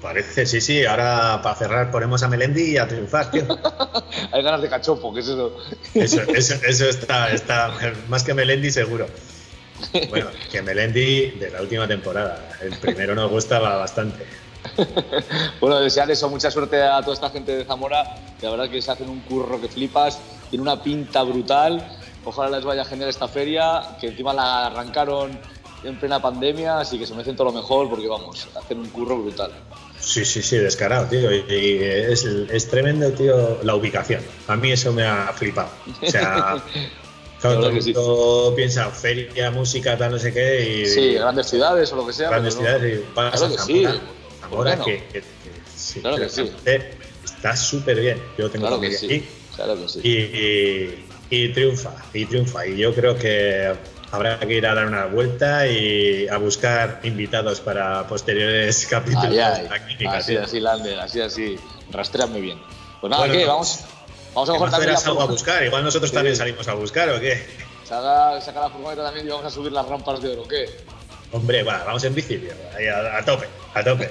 Parece, sí, sí. Ahora para cerrar ponemos a Melendi y a triunfar, tío. *laughs* Hay ganas de cachopo, ¿qué es eso? Eso, *laughs* eso, eso está, está más que Melendi seguro. Bueno, que Melendi de la última temporada. El primero nos gustaba bastante. *laughs* bueno, desear eso, mucha suerte a toda esta gente de Zamora, que la verdad que se hacen un curro que flipas, tiene una pinta brutal. Ojalá les vaya genial esta feria, que encima la arrancaron en plena pandemia, así que se merecen todo lo mejor porque vamos, hacen un curro brutal. Sí, sí, sí, descarado, tío. Y, es, es, tremendo, tío, la ubicación. A mí eso me ha flipado. O sea, *laughs* todo el mundo piensa feria, música, tal, no sé qué. Y, sí, grandes ciudades o lo que sea. Grandes ciudades y claro que Zamora, sí. que, que, sí, claro que sí. Está súper bien. Yo tengo claro que sí. aquí. Claro que sí. Y, y triunfa, y triunfa. Y yo creo que habrá que ir a dar una vuelta y a buscar invitados para posteriores *laughs* capítulos la clínica. Así, así, Lander, así, así. Rastrea muy bien. Pues nada, ¿qué? Vamos, vamos a coger también. algo a buscar? Igual nosotros también salimos a buscar, ¿o qué? Saca, saca la furgoneta también y vamos a subir las rampas de oro, ¿qué? Hombre, va, vamos en bici, ahí a, a, tope, a tope.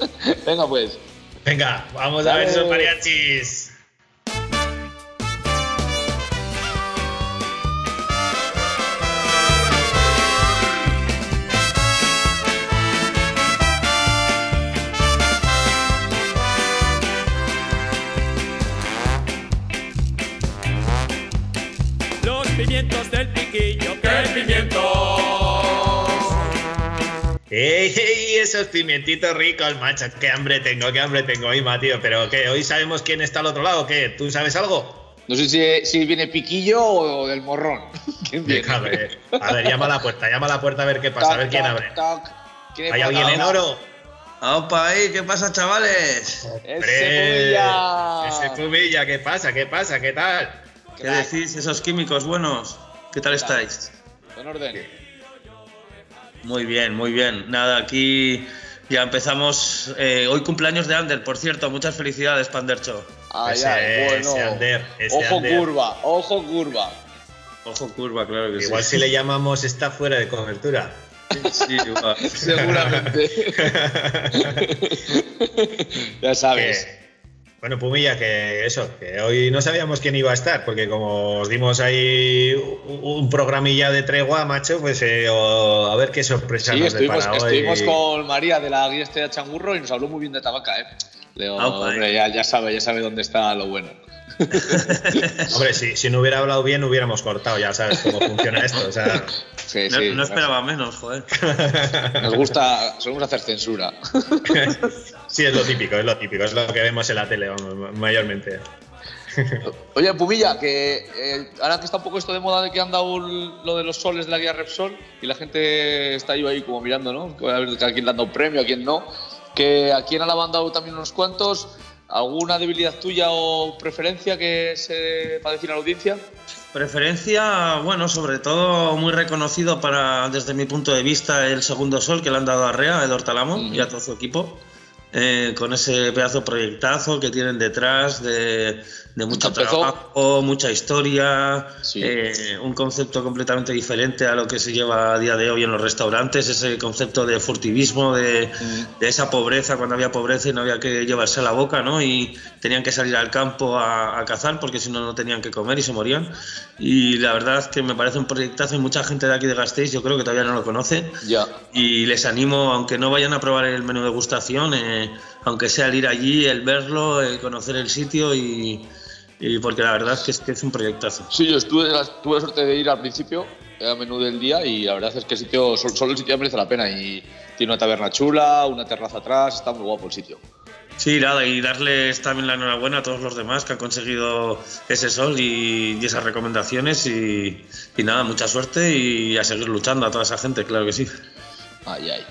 *laughs* Venga, pues. Venga, vamos a ver esos mariachis. *laughs* ¡Ey! Esos pimientitos ricos, macho. ¡Qué hambre tengo, qué hambre tengo hoy, tío! ¿Pero qué? ¿Hoy sabemos quién está al otro lado? ¿Qué? ¿Tú sabes algo? No sé si, si viene piquillo o del morrón. *laughs* ¿Quién viene? A ver, a ver, llama a la puerta, llama a la puerta a ver qué pasa, a ver quién abre. ¿Hay alguien en oro? ¡Opa ahí! ¿Qué pasa, chavales? ¡Ese Pumilla! ¡Ese Pumilla! ¿Qué pasa? ¿Qué pasa? ¿Qué tal? ¿Qué decís, esos químicos buenos? ¿Qué tal estáis? En orden. Muy bien, muy bien. Nada, aquí ya empezamos. Eh, hoy cumpleaños de Ander, por cierto. Muchas felicidades, Pandercho. Ay, bueno. ojo curva, ojo curva. Ojo curva, claro que sí. Igual si le llamamos está fuera de cobertura. Sí, igual. *laughs* Seguramente. *laughs* ya sabes. Bueno, Pumilla, que eso, que hoy no sabíamos quién iba a estar, porque como os dimos ahí un programilla de tregua, macho, pues eh, a ver qué sorpresa sí, nos estuvimos, estuvimos con María de la guía de Changurro y nos habló muy bien de Tabaca, ¿eh? Leo, ah, hombre, ya, ya, sabe, ya sabe dónde está lo bueno. *laughs* *laughs* hombre, si, si no hubiera hablado bien, hubiéramos cortado, ya sabes cómo funciona esto, o sea... Sí, no, no, esperaba menos, joder. Nos gusta, solemos hacer censura. *laughs* Sí, es lo típico, es lo típico, es lo que vemos en la tele mayormente. *laughs* Oye, Pumilla, que eh, ahora que está un poco esto de moda de que han dado lo de los soles de la guía Repsol y la gente está ahí, como mirando, ¿no? A ver a quién le han dado premio, a quién no. Que a quién le han dado también unos cuantos. ¿Alguna debilidad tuya o preferencia que se para decir a la audiencia? Preferencia, bueno, sobre todo muy reconocido para, desde mi punto de vista, el segundo sol que le han dado a Rea, el Hortalamo y a todo su equipo. Eh, con ese pedazo proyectazo que tienen detrás de, de mucho trabajo, mucha historia, eh, un concepto completamente diferente a lo que se lleva a día de hoy en los restaurantes, ese concepto de furtivismo, de, mm. de esa pobreza, cuando había pobreza y no había que llevarse a la boca, ¿no? Y tenían que salir al campo a, cazar porque si no, no tenían que comer y se morían. Y la verdad es que me parece un proyectazo y mucha gente de aquí de Gasteiz yo creo que todavía no lo conoce. Ya. Y les animo, aunque no vayan a probar el menú de gustación, eh, aunque sea el ir allí, el verlo, el conocer el sitio y y porque la verdad es que es, que es un proyectazo. Sí, yo estuve, tuve la suerte de ir al principio, a menú del día, y la verdad es que el sitio, solo el sitio merece la pena. Y tiene una taberna chula, una terraza atrás, está muy guapo el sitio. Sí, nada, y darles también la enhorabuena a todos los demás que han conseguido ese sol y, esas recomendaciones. Y, y, nada, mucha suerte y a seguir luchando a toda esa gente, claro que sí. Ay, ay.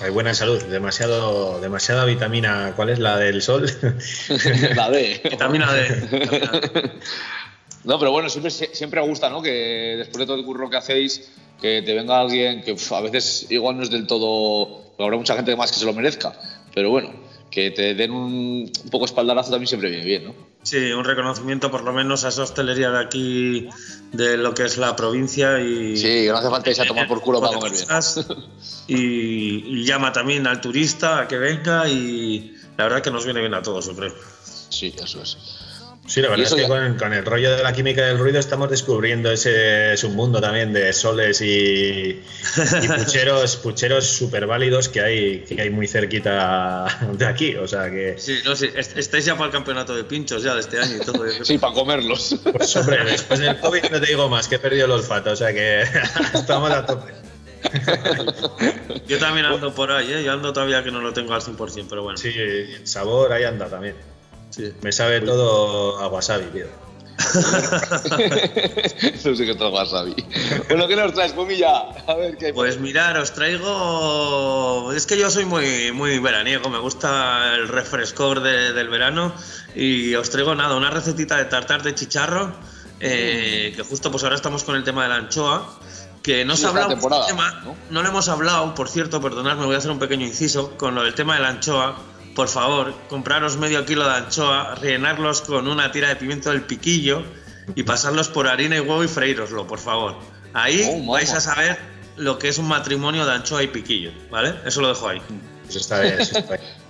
Hay buena salud, demasiado, demasiada vitamina. ¿Cuál es la del sol? *laughs* la D. vitamina D. *laughs* no, pero bueno, siempre, siempre gusta, ¿no? Que después de todo el curro que hacéis, que te venga alguien que a veces igual no es del todo. Habrá mucha gente más que se lo merezca, pero bueno, que te den un, un poco espaldarazo también siempre viene bien, ¿no? Sí, un reconocimiento por lo menos a esa hostelería de aquí, de lo que es la provincia y... Sí, no hace falta irse a tomar por culo *laughs* para comer bien. Y, y llama también al turista a que venga y la verdad que nos viene bien a todos, creo. Sí, eso es. Sí, la verdad es que ya- con, con el rollo de la química del ruido estamos descubriendo ese submundo también de soles y, y *laughs* pucheros, pucheros súper válidos que hay, que hay muy cerquita de aquí. O sea que, Sí, no, sí, est- estáis ya para el campeonato de pinchos ya de este año y todo. Sí, para comerlos. pues hombre, *laughs* después del COVID no te digo más, que he perdido el olfato. O sea que *laughs* estamos a tope. Yo también ando por ahí, ¿eh? Yo ando todavía que no lo tengo al 100%, pero bueno. Sí, el sabor ahí anda también. Sí. Me sabe todo a wasabi, tío. *laughs* no sé qué tal wasabi. Bueno, ¿qué nos traes, Pumilla? A ver qué hay. Pues mirar, os traigo. Es que yo soy muy, muy veraniego, me gusta el refrescor de- del verano. Y os traigo nada, una recetita de tartar de chicharro. eh, que justo pues ahora estamos con el tema de la anchoa. Que no Sí, se ha hablado tema, ¿no? no le hemos hablado, por cierto, perdonadme, voy a hacer un pequeño inciso con lo del tema de la anchoa. Por favor, compraros medio kilo de anchoa, rellenarlos con una tira de pimiento del piquillo y pasarlos por harina y huevo y freíroslo, por favor. Ahí Oh, vais a saber lo que es un matrimonio de anchoa y piquillo, ¿vale? Eso lo dejo ahí. Pues está bien, eso está bien.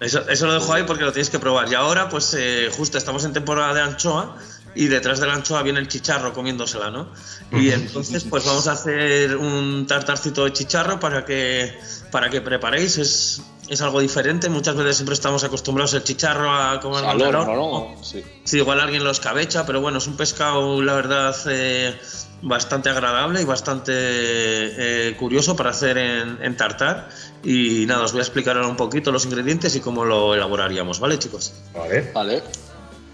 Eso, eso lo dejo ahí porque lo tenéis que probar. Y ahora, pues eh, justo estamos en temporada de anchoa y detrás de la anchoa viene el chicharro comiéndosela, ¿no? Y *laughs* entonces, pues vamos a hacer un tartarcito de chicharro para que, para que preparéis. Es, es algo diferente. Muchas veces siempre estamos acostumbrados el chicharro a comer Al horno, ¿no? Sí. Sí, igual alguien lo escabecha, pero bueno, es un pescado, la verdad, eh, bastante agradable y bastante eh, curioso para hacer en, en tartar. Y nada, os voy a explicar ahora un poquito los ingredientes y cómo lo elaboraríamos, ¿vale, chicos? Vale. Vale.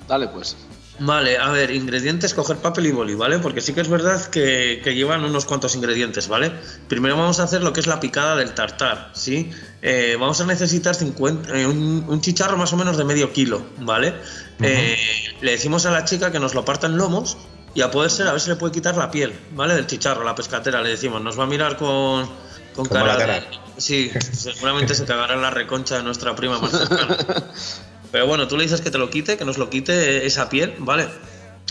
Dale, pues. Vale, a ver, ingredientes, coger papel y boli, ¿vale? Porque sí que es verdad que, que llevan unos cuantos ingredientes, ¿vale? Primero vamos a hacer lo que es la picada del tartar, ¿sí? Eh, vamos a necesitar 50, eh, un, un chicharro más o menos de medio kilo, ¿vale? Eh, le decimos a la chica que nos lo parta en lomos y a poder ser, a ver si le puede quitar la piel, ¿vale? Del chicharro, la pescatera, le decimos. Nos va a mirar con, con cara, mala de- cara. Sí, seguramente se cagará en la reconcha de nuestra prima más cercana. *laughs* Pero bueno, tú le dices que te lo quite, que nos lo quite esa piel, ¿vale?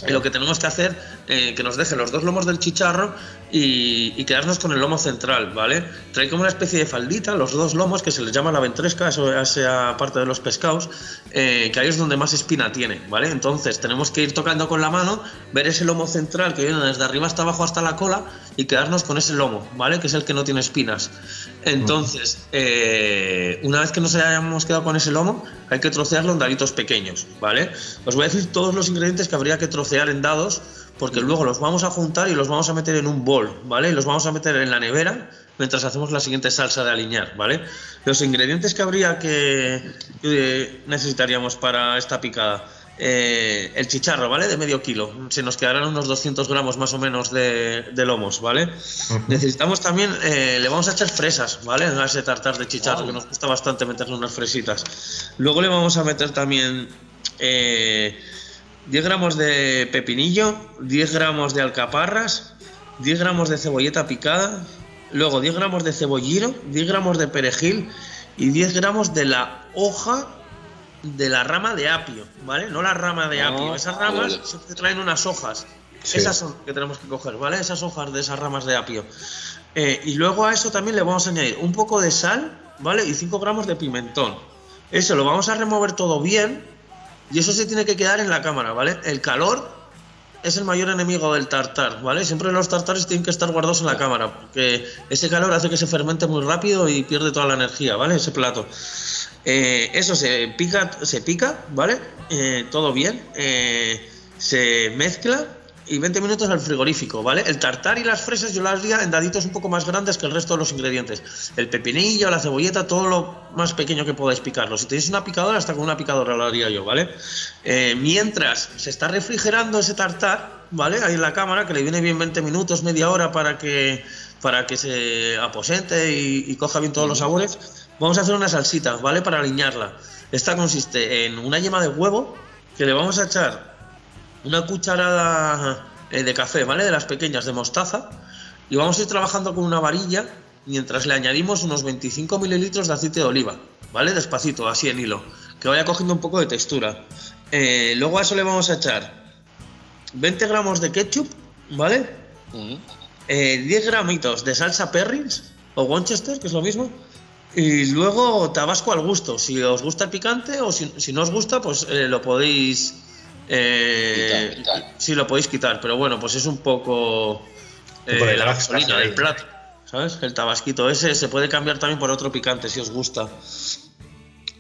Y lo que tenemos que hacer, eh, que nos deje los dos lomos del chicharro y, y quedarnos con el lomo central, ¿vale? Trae como una especie de faldita, los dos lomos, que se les llama la ventresca, eso esa parte de los pescados, eh, que ahí es donde más espina tiene, ¿vale? Entonces tenemos que ir tocando con la mano, ver ese lomo central que viene desde arriba hasta abajo hasta la cola y quedarnos con ese lomo, ¿vale? Que es el que no tiene espinas. Entonces, eh, una vez que nos hayamos quedado con ese lomo, hay que trocearlo en daditos pequeños, ¿vale? Os voy a decir todos los ingredientes que habría que trocear en dados, porque luego los vamos a juntar y los vamos a meter en un bol, ¿vale? Y los vamos a meter en la nevera mientras hacemos la siguiente salsa de aliñar, ¿vale? Los ingredientes que habría que, que necesitaríamos para esta picada. eh, el chicharro, ¿vale? De medio kilo. Se nos quedarán unos 200 gramos más o menos de, de lomos, ¿vale? Necesitamos también, eh, le vamos a echar fresas, ¿vale? A ese tartar de chicharro, que nos gusta bastante meterle unas fresitas. Luego le vamos a meter también eh, 10 gramos de pepinillo, 10 gramos de alcaparras, 10 gramos de cebolleta picada, luego 10 gramos de cebollino, 10 gramos de perejil y 10 gramos de la hoja de la rama de apio, ¿vale? No la rama de Ah, apio. Esas vale, ramas vale. siempre traen unas hojas. Sí. Esas son que tenemos que coger, ¿vale? Esas hojas de esas ramas de apio. Eh, y luego a eso también le vamos a añadir un poco de sal, ¿vale? Y 5 gramos de pimentón. Eso lo vamos a remover todo bien y eso se tiene que quedar en la cámara, ¿vale? El calor es el mayor enemigo del tartar, ¿vale? Siempre los tartares tienen que estar guardados en la cámara, porque ese calor hace que se fermente muy rápido y pierde toda la energía, ¿vale? Ese plato. Eh, eso se pica, se pica, ¿vale? Eh, todo bien. eh, se mezcla y 20 minutos al frigorífico, ¿vale? El tartar y las fresas yo las haría en daditos un poco más grandes que el resto de los ingredientes. El pepinillo, la cebolleta, todo lo más pequeño que podáis picarlo. Si tenéis una picadora, hasta con una picadora lo haría yo, ¿vale? Eh, mientras se está refrigerando ese tartar, ¿vale? Ahí en la cámara, que le viene bien 20 minutos, media hora para que, para que se aposente y, y coja bien todos los sabores, vamos a hacer una salsita, ¿vale? Para aliñarla. Esta consiste en una yema de huevo que le vamos a echar una cucharada eh, de café, ¿vale? De las pequeñas de mostaza. Y vamos a ir trabajando con una varilla mientras le añadimos unos 25 mililitros de aceite de oliva, ¿vale? Despacito, así en hilo, que vaya cogiendo un poco de textura. Eh, luego a eso le vamos a echar 20 gramos de ketchup, ¿vale? Ujú. Eh, 10 gramitos de salsa Perrins o Winchester, que es lo mismo. Y luego tabasco al gusto. Si os gusta el picante o si, si no os gusta, pues eh, lo podéis. Eh, Quitar, quitar. Sí, lo podéis quitar, pero bueno, pues es un poco. eh, la gasolina del plato. ¿Sabes? El tabasquito ese se puede cambiar también por otro picante si os gusta.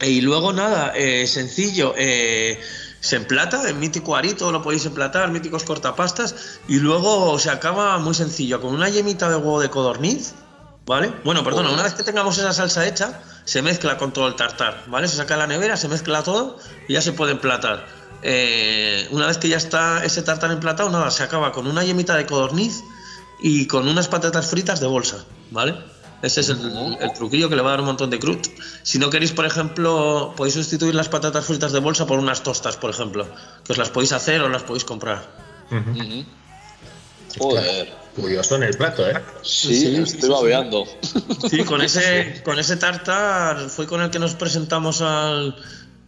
Y luego nada, eh, sencillo, eh, se emplata en mítico arito, lo podéis emplatar, míticos cortapastas, y luego se acaba muy sencillo, con una yemita de huevo de codorniz, ¿vale? Bueno, perdona, una vez que tengamos esa salsa hecha, se mezcla con todo el tartar, ¿vale? Se saca de la nevera, se mezcla todo y ya se puede emplatar. Eh, una vez que ya está ese tartar emplatado, nada, se acaba con una yemita de codorniz y con unas patatas fritas de bolsa, ¿vale? Ese es el, el truquillo que le va a dar un montón de crut. Si no queréis, por ejemplo, podéis sustituir las patatas fritas de bolsa por unas tostas, por ejemplo, que os las podéis hacer o las podéis comprar. Ujú. Joder. Curioso en el plato, ¿eh? Sí, Sí, estoy babeando. Sí, con *laughs* ese, con ese tartar fue con el que nos presentamos al,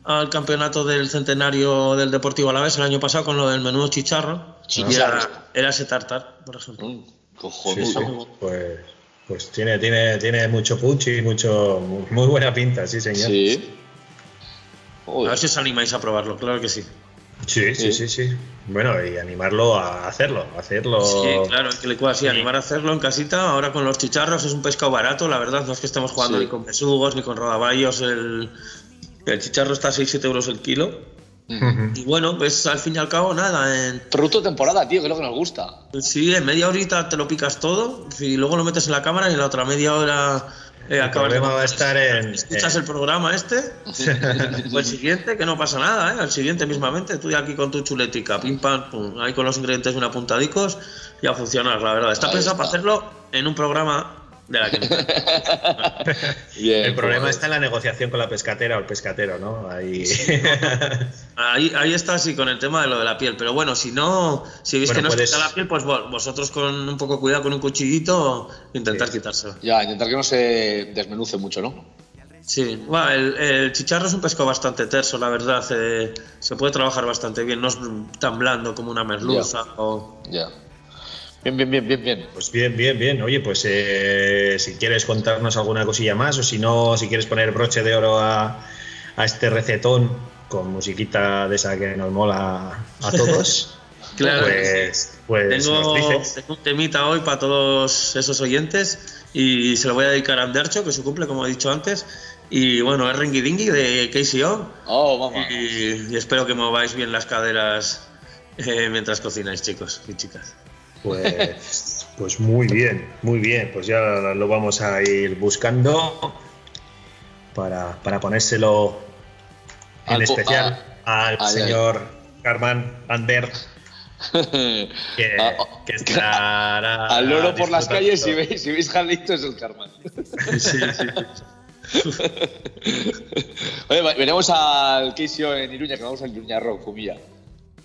al campeonato del centenario del Deportivo Alavés el año pasado con lo del menudo chicharro. Chicharro. Y era, era ese tartar, por ejemplo. Mm, Sí, sí. Pues, pues tiene, tiene, tiene mucho puchi y mucho, muy buena pinta, sí, señor. Sí. A ver si os animáis a probarlo, claro que sí. Sí, sí, sí, sí. Bueno, y animarlo a hacerlo, a hacerlo. Sí, claro, que le así animar a hacerlo en casita. Ahora con los chicharros es un pescado barato, la verdad. No es que estemos jugando Sí. ni con besugos ni con rodaballos. El, el chicharro está a 6-7 euros el kilo. Y bueno, pues al fin y al cabo, nada. En, Producto de temporada, tío, que es lo que nos gusta. sí, en media horita te lo picas todo. Y luego lo metes en la cámara y en la otra media hora. eh, El acabas de- problema va a estar en- Escuchas en- el programa este, *laughs* o el siguiente, que no pasa nada, ¿eh? El siguiente mismamente, tú ya aquí con tu chuletica, pim pam, pum, ahí con los ingredientes bien apuntadicos, ya funciona, la verdad. Está Ahí pensado está. para hacerlo en un programa de la que *laughs* Bien, El problema joder. está en la negociación con la pescatera o el pescatero, ¿no? Ahí. *laughs* Ahí, ahí está, sí, con el tema de lo de la piel. Pero bueno, si no, si veis Bueno, que no puedes- os quita la piel, pues vo- vosotros con un poco cuidado, con un cuchillito, intentar Sí. quitárselo. Ya, intentar que no se desmenuce mucho, ¿no? Sí, bueno, el, el chicharro es un pescado bastante terso, la verdad. eh, se puede trabajar bastante bien, no es tan blando como una merluza. O... Ya. Bien, bien, bien, bien, bien. Pues bien, bien, bien. Oye, pues eh, si quieres contarnos alguna cosilla más o si no, si quieres poner broche de oro a, a este recetón con musiquita de esa que nos mola a todos, *laughs* Claro, pues, pues tengo, tengo un temita hoy para todos esos oyentes y se lo voy a dedicar a Andercho, que su cumple, como he dicho antes. Y bueno, es Ringy Dingy de KCO. Oh, mamá. Y, y espero que mováis bien las caderas eh, mientras cocináis, chicos y chicas. Pues, pues muy bien, muy bien. Pues ya lo vamos a ir buscando para, para ponérselo en Al especial al señor Carman Ander, que, *laughs* que estará Al loro por las calles, si veis, si veis Jalito, es el Carmen. Sí, sí. *laughs* Oye, veremos al Keisio en Iruña, que vamos al Iruña Rock, Fumilla,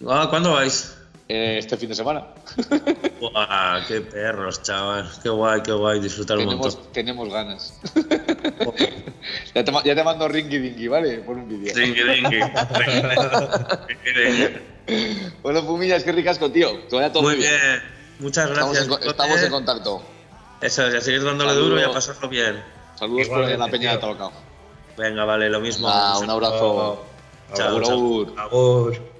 Ah, ¿Cuándo vais? Eh, este fin de semana. Qué perros, chaval. Qué guay, qué guay. Disfrutar un montón. tenemos, tenemos ganas. ya, te, ma- ya te mando Ringy Dingy, ¿vale? Por un vídeo. Ringy, ringy. Bueno, Fumilla, es que ricasco, tío. Que vaya todo Muy bien. bien. Muchas Estamos, gracias. en, estamos en contacto. Eso, es, a seguir dándole Saludos. duro y a pasarlo bien. Saludos por la peña de tío. Tabacao. Venga, vale, lo mismo. Ah, un abrazo. Chao, Agur, chao. agur.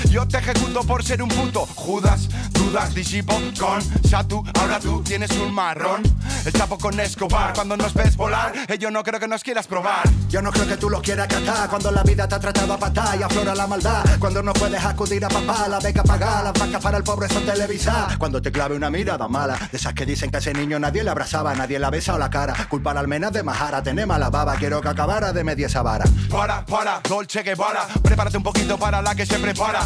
Yo te ejecuto por ser un puto Judas, dudas, disipo con Satu. Ahora tú tienes un marrón. El chapo con Escobar. Cuando nos ves volar, eh, yo no creo que nos quieras probar. Yo no creo que tú los quieras catar cuando la vida te ha tratado a patar y aflora la maldad. Cuando no puedes acudir a papá, la beca pagar, las vacas para el pobre son televisar. Cuando te clave una mirada mala, de esas que dicen que a ese niño nadie le abrazaba, nadie le ha besado la cara. Culpar al menos de majara, tener mala baba, quiero que acabara de media esa vara. Para, para, Dolce Guevara. Prepárate un poquito para la que se prepara.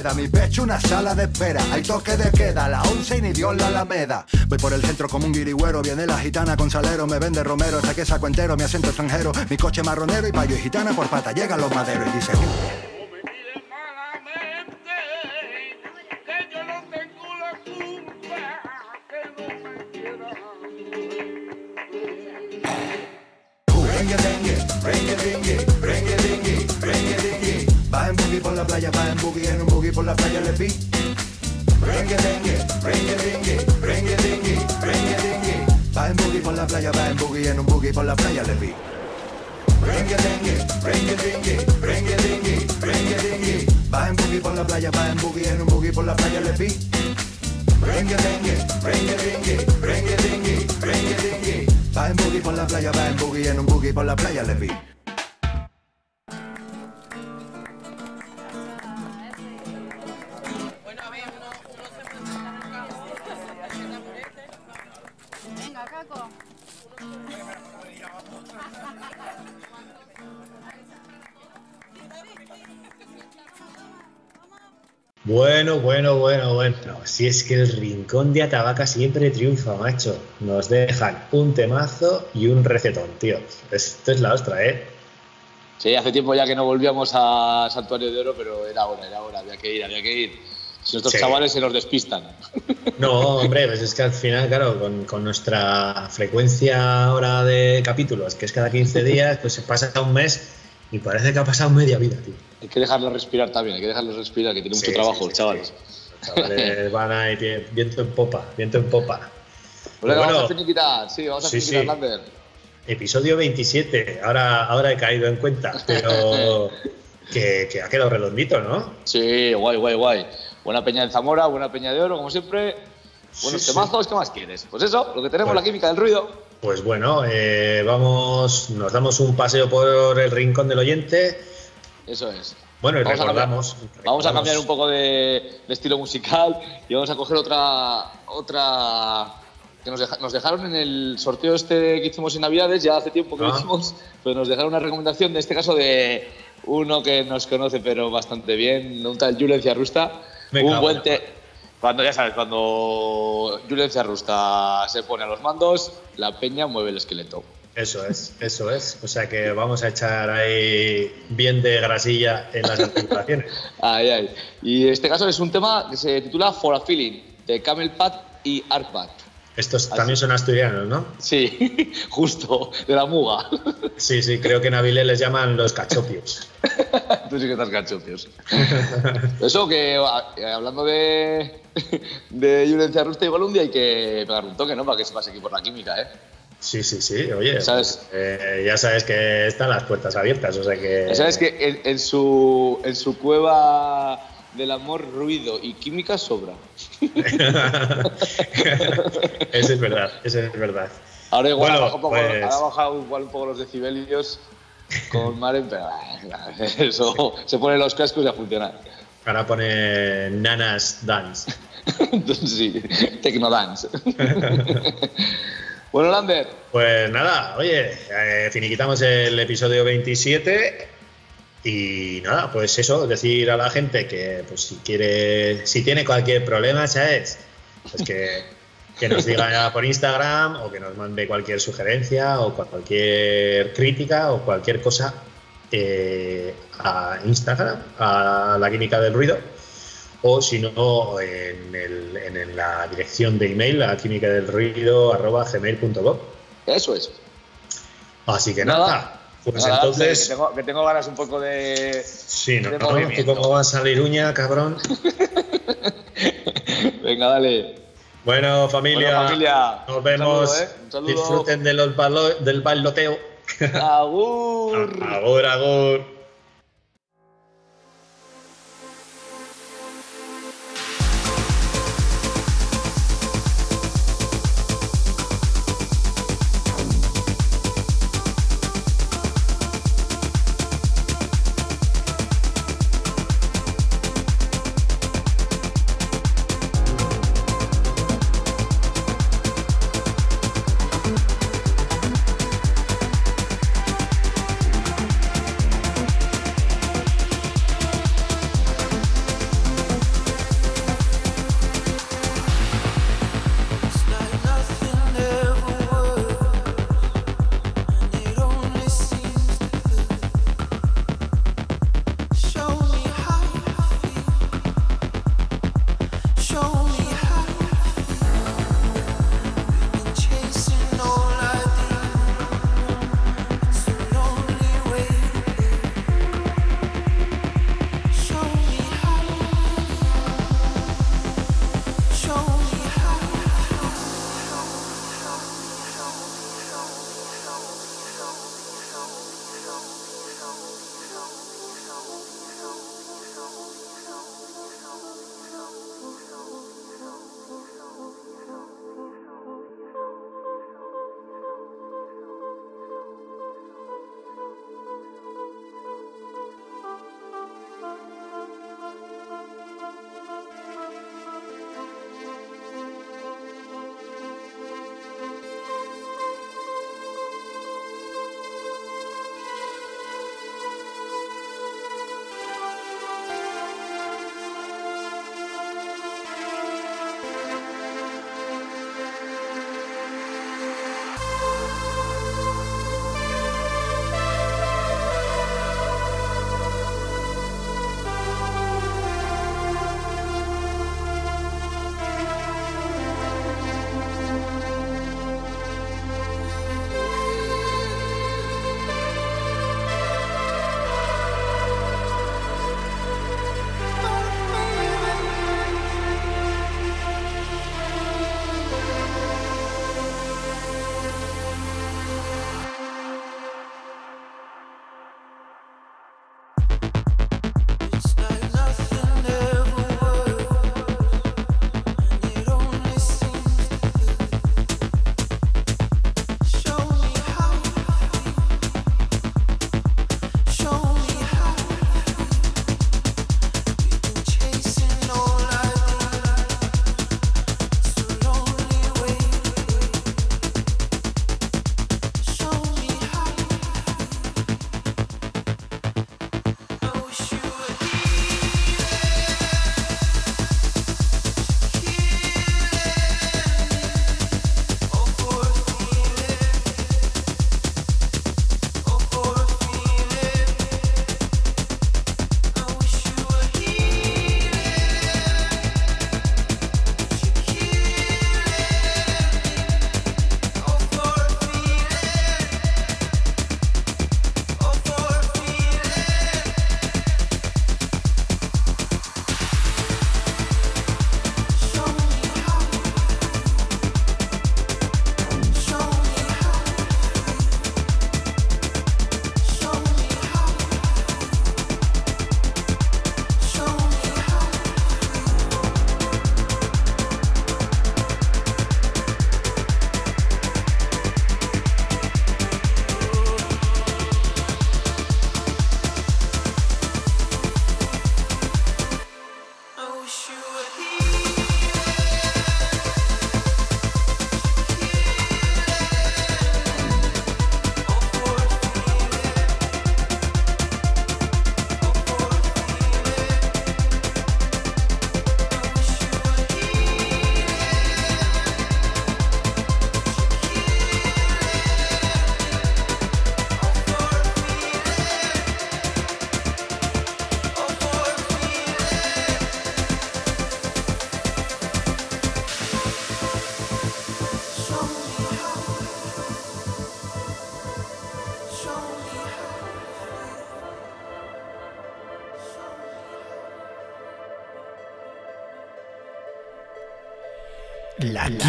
Mi pecho una sala de espera. Hay toque de queda, la once y ni Dios la alameda. Voy por el centro como un guirigüero. Viene la gitana con salero, me vende romero. Hasta que saco entero, mi acento extranjero. Mi coche marronero y payo y gitana por pata. Llegan los maderos y dicen. Dengue. Va en boogie por la playa, va en boogie, en un boogie por la playa le vi. Rengue, dengue, rengue, dengue, rengue, dengue, rengue, dengue. Va en boogie por la playa, va en boogie, en un boogie por la playa le vi. Rengue, dengue, rengue, dengue, rengue, dengue, rengue, dengue. Va en boogie por la playa, va en boogie, en un boogie por la playa le vi. Rengue, dengue, rengue, dengue, rengue, dengue, rengue, dengue. Va en boogie por la playa, va en boogie, en un boogie por la playa le vi. Bueno, bueno, bueno, bueno. Si es que el rincón de Atabaca siempre triunfa, macho. Nos dejan un temazo y un recetón, tío. Esto es la ostra, ¿eh? Sí, hace tiempo ya que no volvíamos a Santuario de Oro, pero era hora, era hora, había que ir, había que ir. Si nuestros Sí. chavales se nos despistan. No, hombre, pues es que al final, claro, con, con nuestra frecuencia ahora de capítulos, que es cada 15 días, pues se pasa un mes y parece que ha pasado media vida, tío. Hay que dejarlos respirar también, hay que dejarlos respirar, que tienen mucho Sí, trabajo, sí, sí, chavales. sí. Los chavales *laughs* van ahí, viento en popa, viento en popa. Pues venga, Bueno, vamos a finiquitar, sí, vamos a sí, finiquitar, sí. Lander. Episodio 27, ahora, ahora he caído en cuenta, pero *laughs* que, que ha quedado redondito, ¿no? Sí, guay, guay, guay. Buena peña de Zamora, buena peña de Oro, como siempre. Buenos Sí, sí. temazos, ¿qué más quieres? Pues eso, lo que tenemos, Pues- la química del ruido. Pues bueno, eh, vamos, nos damos un paseo por el rincón del oyente. Eso es. Bueno, y Vamos a recordamos. Vamos a cambiar un poco de, de estilo musical y vamos a coger otra. otra que nos, deja- nos dejaron en el sorteo este que hicimos en Navidades, ya hace tiempo que lo Ah. hicimos, pero nos dejaron una recomendación, de este caso de uno que nos conoce pero bastante bien, un tal Julen Ciarrusta. Venga, un buen bueno. te- Cuando, ya sabes, cuando Julen Ciarrusta se pone a los mandos, la peña mueve el esqueleto. Eso es, eso es. O sea que vamos a echar ahí bien de grasilla en las articulaciones. *laughs* Ay, ay. Y en este caso es un tema que se titula For a Feeling, de Camel Pat y Arpat. Estos también son asturianos, ¿no? Sí, *laughs* justo, de la muga. Sí, sí, creo que en Avilés les llaman los cachopios. *laughs* Tú sí que estás cachopios. *laughs* Eso que, eh, hablando de, de violencia rusta, igual un día hay que pegar un toque, ¿no? Para que se pase aquí por la química, ¿eh? Sí, sí, sí, oye, ¿Sabes? eh, ya sabes que están las puertas abiertas, o sea que... ¿Sabes que en, en su, en su cueva del amor, ruido y química sobra? *laughs* eso es verdad, eso es verdad. Ahora igual Bueno, ha pues- ha bajado igual un poco los decibelios con Maren, pero *laughs* eso se pone los cascos y a funcionar. Ahora pone Nanas Dance. Entonces *laughs* sí, Tecnodance. bueno, Lander, Pues nada, oye, eh, finiquitamos el episodio 27 y nada, pues eso, decir a la gente que pues si quiere, si tiene cualquier problema, ¿sabes? Pues que, que nos diga por Instagram o que nos mande cualquier sugerencia o cualquier crítica o cualquier cosa eh, a Instagram, a la química del ruido. O si no, en, el- en la dirección de email, a química del ruido gmail.com. eso es. Así que nada, Nada. Pues Nada, entonces, Que tengo, que tengo ganas un poco de. sí, no, de no, ¿tú movimiento. cómo vas a salir uña, cabrón? *laughs* Venga, dale. Bueno, familia, Bueno, familia, nos un vemos. saludo, ¿eh? Un saludo. Disfruten de los balo- del bailoteo. *laughs* Agur. Agur, agur.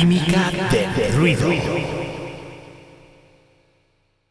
Química del ruido.